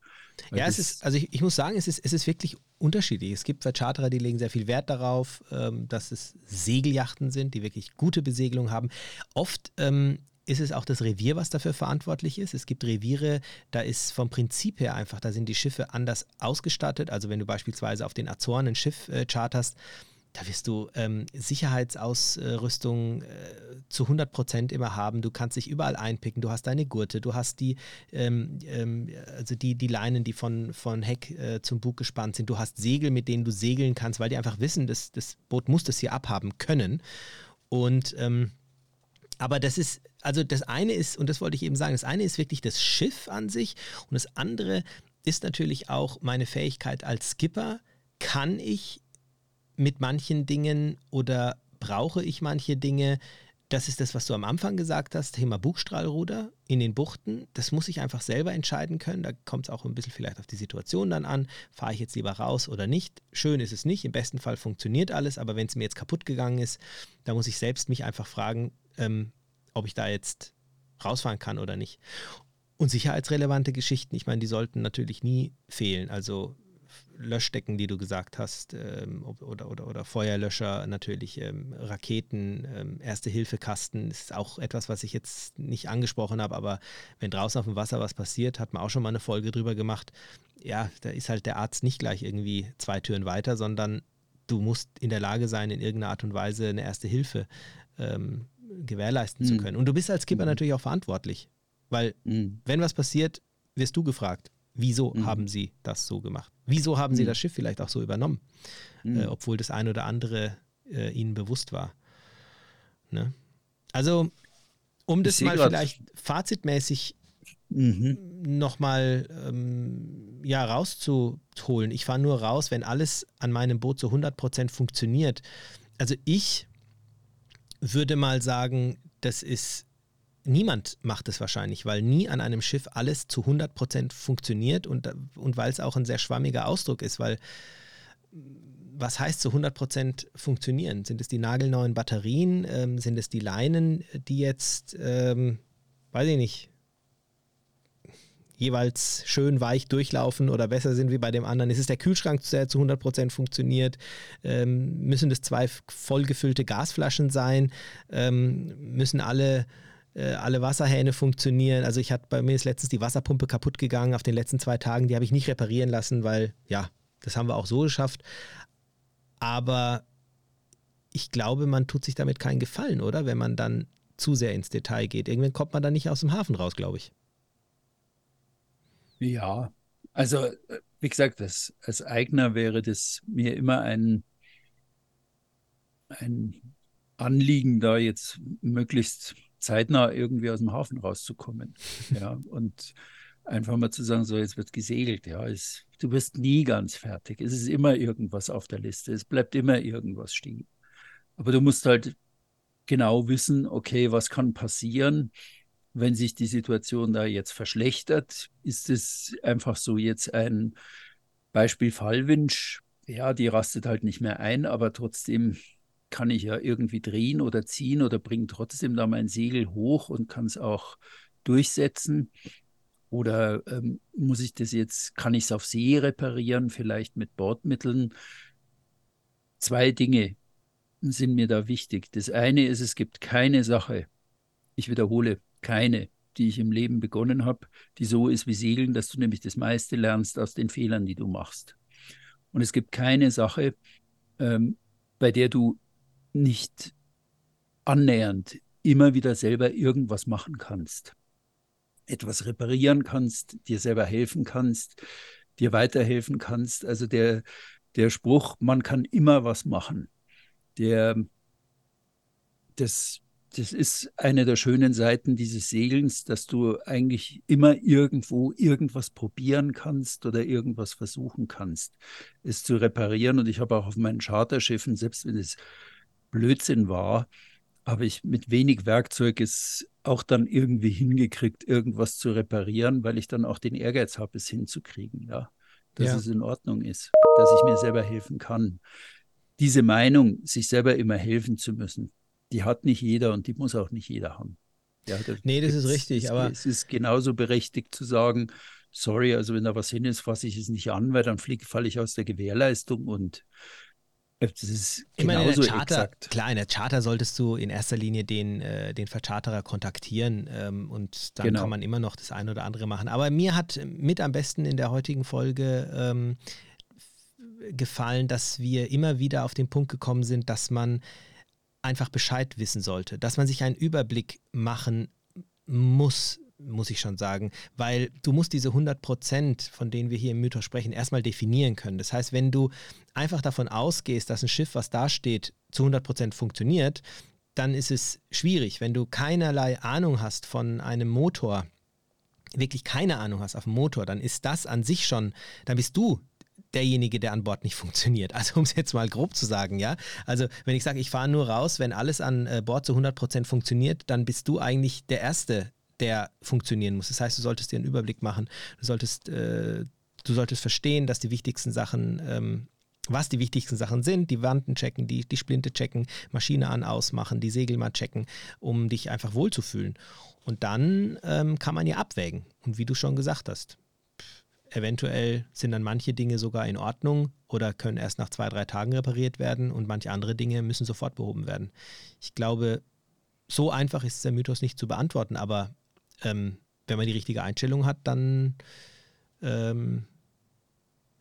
Ja, es ist, also ich, ich, muss sagen, es ist, es ist wirklich unterschiedlich. Es gibt Charterer, die legen sehr viel Wert darauf, ähm, dass es Segeljachten sind, die wirklich gute Besegelung haben. Oft ähm, ist es auch das Revier, was dafür verantwortlich ist. Es gibt Reviere, da ist vom Prinzip her einfach, da sind die Schiffe anders ausgestattet. Also wenn du beispielsweise auf den Azoren ein Schiff äh, charterst, da wirst du ähm, Sicherheitsausrüstung äh, zu 100 Prozent immer haben. Du kannst dich überall einpicken. Du hast deine Gurte, du hast die, ähm, ähm, also die, die Leinen, die von, von Heck äh, zum Bug gespannt sind. Du hast Segel, mit denen du segeln kannst, weil die einfach wissen, dass das Boot muss das hier abhaben können. Und ähm, aber das ist, also das eine ist, und das wollte ich eben sagen, das eine ist wirklich das Schiff an sich und das andere ist natürlich auch meine Fähigkeit als Skipper. Kann ich mit manchen Dingen oder brauche ich manche Dinge? Das ist das, was du am Anfang gesagt hast, Thema Bugstrahlruder in den Buchten. Das muss ich einfach selber entscheiden können. Da kommt es auch ein bisschen vielleicht auf die Situation dann an. Fahre ich jetzt lieber raus oder nicht? Schön ist es nicht. Im besten Fall funktioniert alles, aber wenn es mir jetzt kaputt gegangen ist, da muss ich selbst mich einfach fragen, ähm, ob ich da jetzt rausfahren kann oder nicht. Und sicherheitsrelevante Geschichten, ich meine, die sollten natürlich nie fehlen. Also Löschdecken, die du gesagt hast, ähm, oder, oder, oder Feuerlöscher, natürlich ähm, Raketen, ähm, Erste-Hilfe-Kasten, ist auch etwas, was ich jetzt nicht angesprochen habe, aber wenn draußen auf dem Wasser was passiert, hat man auch schon mal eine Folge drüber gemacht. Ja, da ist halt der Arzt nicht gleich irgendwie zwei Türen weiter, sondern du musst in der Lage sein, in irgendeiner Art und Weise eine Erste Hilfe ähm, gewährleisten mhm. zu können. Und du bist als Skipper mhm. natürlich auch verantwortlich, weil mhm. wenn was passiert, wirst du gefragt. Wieso mhm. haben sie das so gemacht? Wieso haben mhm. sie das Schiff vielleicht auch so übernommen, mhm. äh, obwohl das ein oder andere äh, ihnen bewusst war? Ne? Also, um das mal vielleicht fazitmäßig mhm. nochmal ähm, ja, rauszuholen. Ich fahre nur raus, wenn alles an meinem Boot zu 100% funktioniert. Also ich würde mal sagen, das ist niemand macht es wahrscheinlich, weil nie an einem Schiff alles zu 100% funktioniert und, und weil es auch ein sehr schwammiger Ausdruck ist, weil was heißt zu 100% funktionieren? Sind es die nagelneuen Batterien? Ähm, sind es die Leinen, die jetzt, ähm, weiß ich nicht, jeweils schön weich durchlaufen oder besser sind wie bei dem anderen? Ist es der Kühlschrank, der zu 100% funktioniert? Ähm, müssen es zwei vollgefüllte Gasflaschen sein? Ähm, müssen alle äh, alle Wasserhähne funktionieren. Also ich hatte bei mir ist letztens die Wasserpumpe kaputt gegangen auf den letzten zwei Tagen. Die habe ich nicht reparieren lassen, weil ja, das haben wir auch so geschafft. Aber ich glaube, man tut sich damit keinen Gefallen, oder? Wenn man dann zu sehr ins Detail geht. Irgendwann kommt man dann nicht aus dem Hafen raus, glaube ich. Ja, also wie gesagt, das, als Eigner wäre das mir immer ein, ein Anliegen, da jetzt möglichst zeitnah irgendwie aus dem Hafen rauszukommen. Ja, und einfach mal zu sagen, so jetzt wird gesegelt, ja, es, du wirst nie ganz fertig. Es ist immer irgendwas auf der Liste, es bleibt immer irgendwas stehen. Aber du musst halt genau wissen, okay, was kann passieren, wenn sich die Situation da jetzt verschlechtert? Ist es einfach so jetzt ein Beispiel Fallwinch? Ja, die rastet halt nicht mehr ein, aber trotzdem kann ich ja irgendwie drehen oder ziehen oder bringe trotzdem da mein Segel hoch und kann es auch durchsetzen. Oder ähm, muss ich das jetzt, kann ich es auf See reparieren, vielleicht mit Bordmitteln? Zwei Dinge sind mir da wichtig. Das eine ist, es gibt keine Sache, ich wiederhole, keine, die ich im Leben begonnen habe, die so ist wie Segeln, dass du nämlich das meiste lernst aus den Fehlern, die du machst. Und es gibt keine Sache, ähm, bei der du nicht annähernd immer wieder selber irgendwas machen kannst etwas reparieren kannst, dir selber helfen kannst, dir weiterhelfen kannst. Also der, der Spruch, man kann immer was machen, der, das, das ist eine der schönen Seiten dieses Segelns, dass du eigentlich immer irgendwo irgendwas probieren kannst oder irgendwas versuchen kannst, es zu reparieren. Und ich habe auch auf meinen Charterschiffen, selbst wenn es Blödsinn war, habe ich mit wenig Werkzeug es auch dann irgendwie hingekriegt, irgendwas zu reparieren, weil ich dann auch den Ehrgeiz habe, es hinzukriegen, ja. Dass ja. es in Ordnung ist, dass ich mir selber helfen kann. Diese Meinung, sich selber immer helfen zu müssen, die hat nicht jeder und die muss auch nicht jeder haben. Ja, das, nee, das ist richtig, es, aber. Es ist genauso berechtigt zu sagen, sorry, also wenn da was hin ist, fasse ich es nicht an, weil dann falle ich aus der Gewährleistung und das ist ich meine, in der Charter, exakt. klar, in der Charter solltest du in erster Linie den, äh, den Vercharterer kontaktieren ähm, und dann genau. kann man immer noch das eine oder andere machen. Aber mir hat mit am besten in der heutigen Folge ähm, gefallen, dass wir immer wieder auf den Punkt gekommen sind, dass man einfach Bescheid wissen sollte, dass man sich einen Überblick machen muss, muss ich schon sagen, weil du musst diese 100 Prozent, von denen wir hier im Mythos sprechen, erstmal definieren können. Das heißt, wenn du einfach davon ausgehst, dass ein Schiff, was da steht, zu 100 Prozent funktioniert, dann ist es schwierig. Wenn du keinerlei Ahnung hast von einem Motor, wirklich keine Ahnung hast auf dem Motor, dann ist das an sich schon, dann bist du derjenige, der an Bord nicht funktioniert. Also um es jetzt mal grob zu sagen, ja. Also wenn ich sage, ich fahre nur raus, wenn alles an äh, Bord zu 100 Prozent funktioniert, dann bist du eigentlich der Erste, der funktionieren muss. Das heißt, du solltest dir einen Überblick machen, du solltest, äh, du solltest verstehen, dass die wichtigsten Sachen, ähm, was die wichtigsten Sachen sind, die Wanden checken, die, die Splinte checken, Maschine an, ausmachen, die Segel mal checken, um dich einfach wohlzufühlen. Und dann ähm, kann man ja abwägen. Und wie du schon gesagt hast, eventuell sind dann manche Dinge sogar in Ordnung oder können erst nach zwei, drei Tagen repariert werden und manche andere Dinge müssen sofort behoben werden. Ich glaube, so einfach ist der Mythos nicht zu beantworten, aber ähm, wenn man die richtige Einstellung hat, dann, ähm,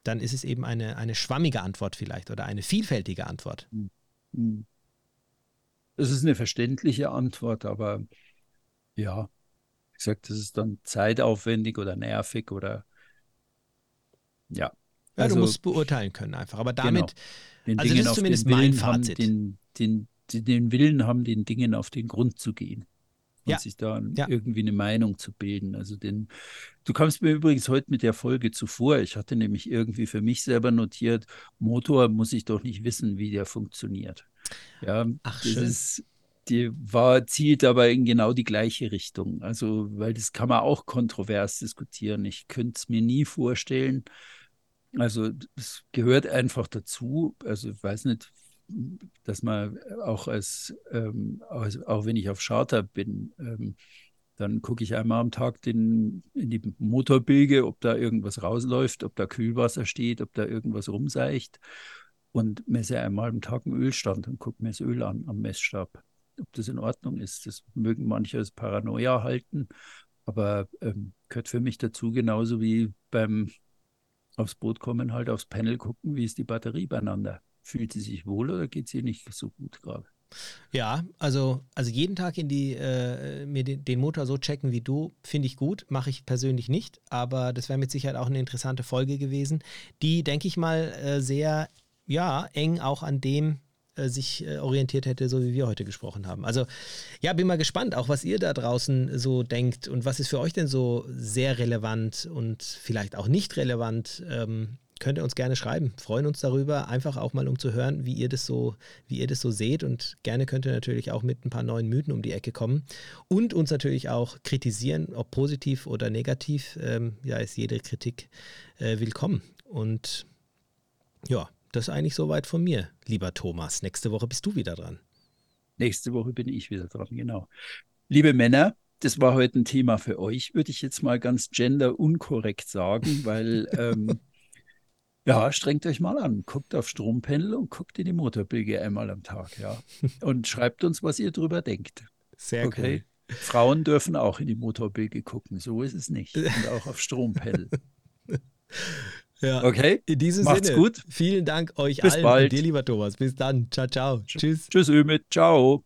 dann ist es eben eine, eine schwammige Antwort vielleicht oder eine vielfältige Antwort. Hm. Hm. Es ist eine verständliche Antwort, aber ja, wie gesagt, das ist dann zeitaufwendig oder nervig oder ja. Ja, also, du musst beurteilen können einfach. Aber damit, genau, also das ist zumindest mein Fazit. Haben, den, den, den Willen haben, den Dingen auf den Grund zu gehen und ja. sich da ja. irgendwie eine Meinung zu bilden. Also den, du kamst mir übrigens heute mit der Folge zuvor. Ich hatte nämlich irgendwie für mich selber notiert, Motor muss ich doch nicht wissen, wie der funktioniert. Ja, Ach, das schön. ist die war, zielt aber in genau die gleiche Richtung. Also, weil das kann man auch kontrovers diskutieren. Ich könnte es mir nie vorstellen, Also es gehört einfach dazu. Also ich weiß nicht, dass man auch als, ähm, also auch wenn ich auf Charter bin, ähm, dann gucke ich einmal am Tag den, in die Motorbilge, ob da irgendwas rausläuft, ob da Kühlwasser steht, ob da irgendwas rumseicht und messe einmal am Tag einen Ölstand und gucke mir das Öl an am Messstab, ob das in Ordnung ist. Das mögen manche als Paranoia halten, aber ähm, gehört für mich dazu, genauso wie beim aufs Boot kommen, halt aufs Panel gucken, wie ist die Batterie beieinander. Fühlt sie sich wohl oder geht sie nicht so gut gerade? Ja, also, also jeden Tag in die, äh, mir den, den, Motor so checken wie du, finde ich gut. Mache ich persönlich nicht, aber das wäre mit Sicherheit auch eine interessante Folge gewesen, die, denke ich mal, äh, sehr ja, eng auch an dem äh, sich äh, orientiert hätte, so wie wir heute gesprochen haben. Also ja, bin mal gespannt, auch was ihr da draußen so denkt und was ist für euch denn so sehr relevant und vielleicht auch nicht relevant. Ähm, könnt ihr uns gerne schreiben. Freuen uns darüber, einfach auch mal um zu hören, wie ihr das so, wie ihr das so seht. Und gerne könnt ihr natürlich auch mit ein paar neuen Mythen um die Ecke kommen. Und uns natürlich auch kritisieren, ob positiv oder negativ. Ähm, ja, ist jede Kritik äh, willkommen. Und ja, das ist eigentlich soweit von mir, lieber Thomas. Nächste Woche bist du wieder dran. Nächste Woche bin ich wieder dran, genau. Liebe Männer, das war heute ein Thema für euch, würde ich jetzt mal ganz genderunkorrekt sagen, weil ähm, ja, strengt euch mal an, guckt auf Strompanel und guckt in die Motorbilge einmal am Tag, ja. Und schreibt uns, was ihr drüber denkt. Sehr okay. Cool. Frauen dürfen auch in die Motorbilge gucken, so ist es nicht. Und auch auf Strompanel. Ja. Okay. In diesem Macht's Sinne. gut. Vielen Dank euch Bis allen bald. und dir, lieber Thomas. Bis dann. Ciao, ciao. Tschüss. Tschüss, Ümit. Ciao.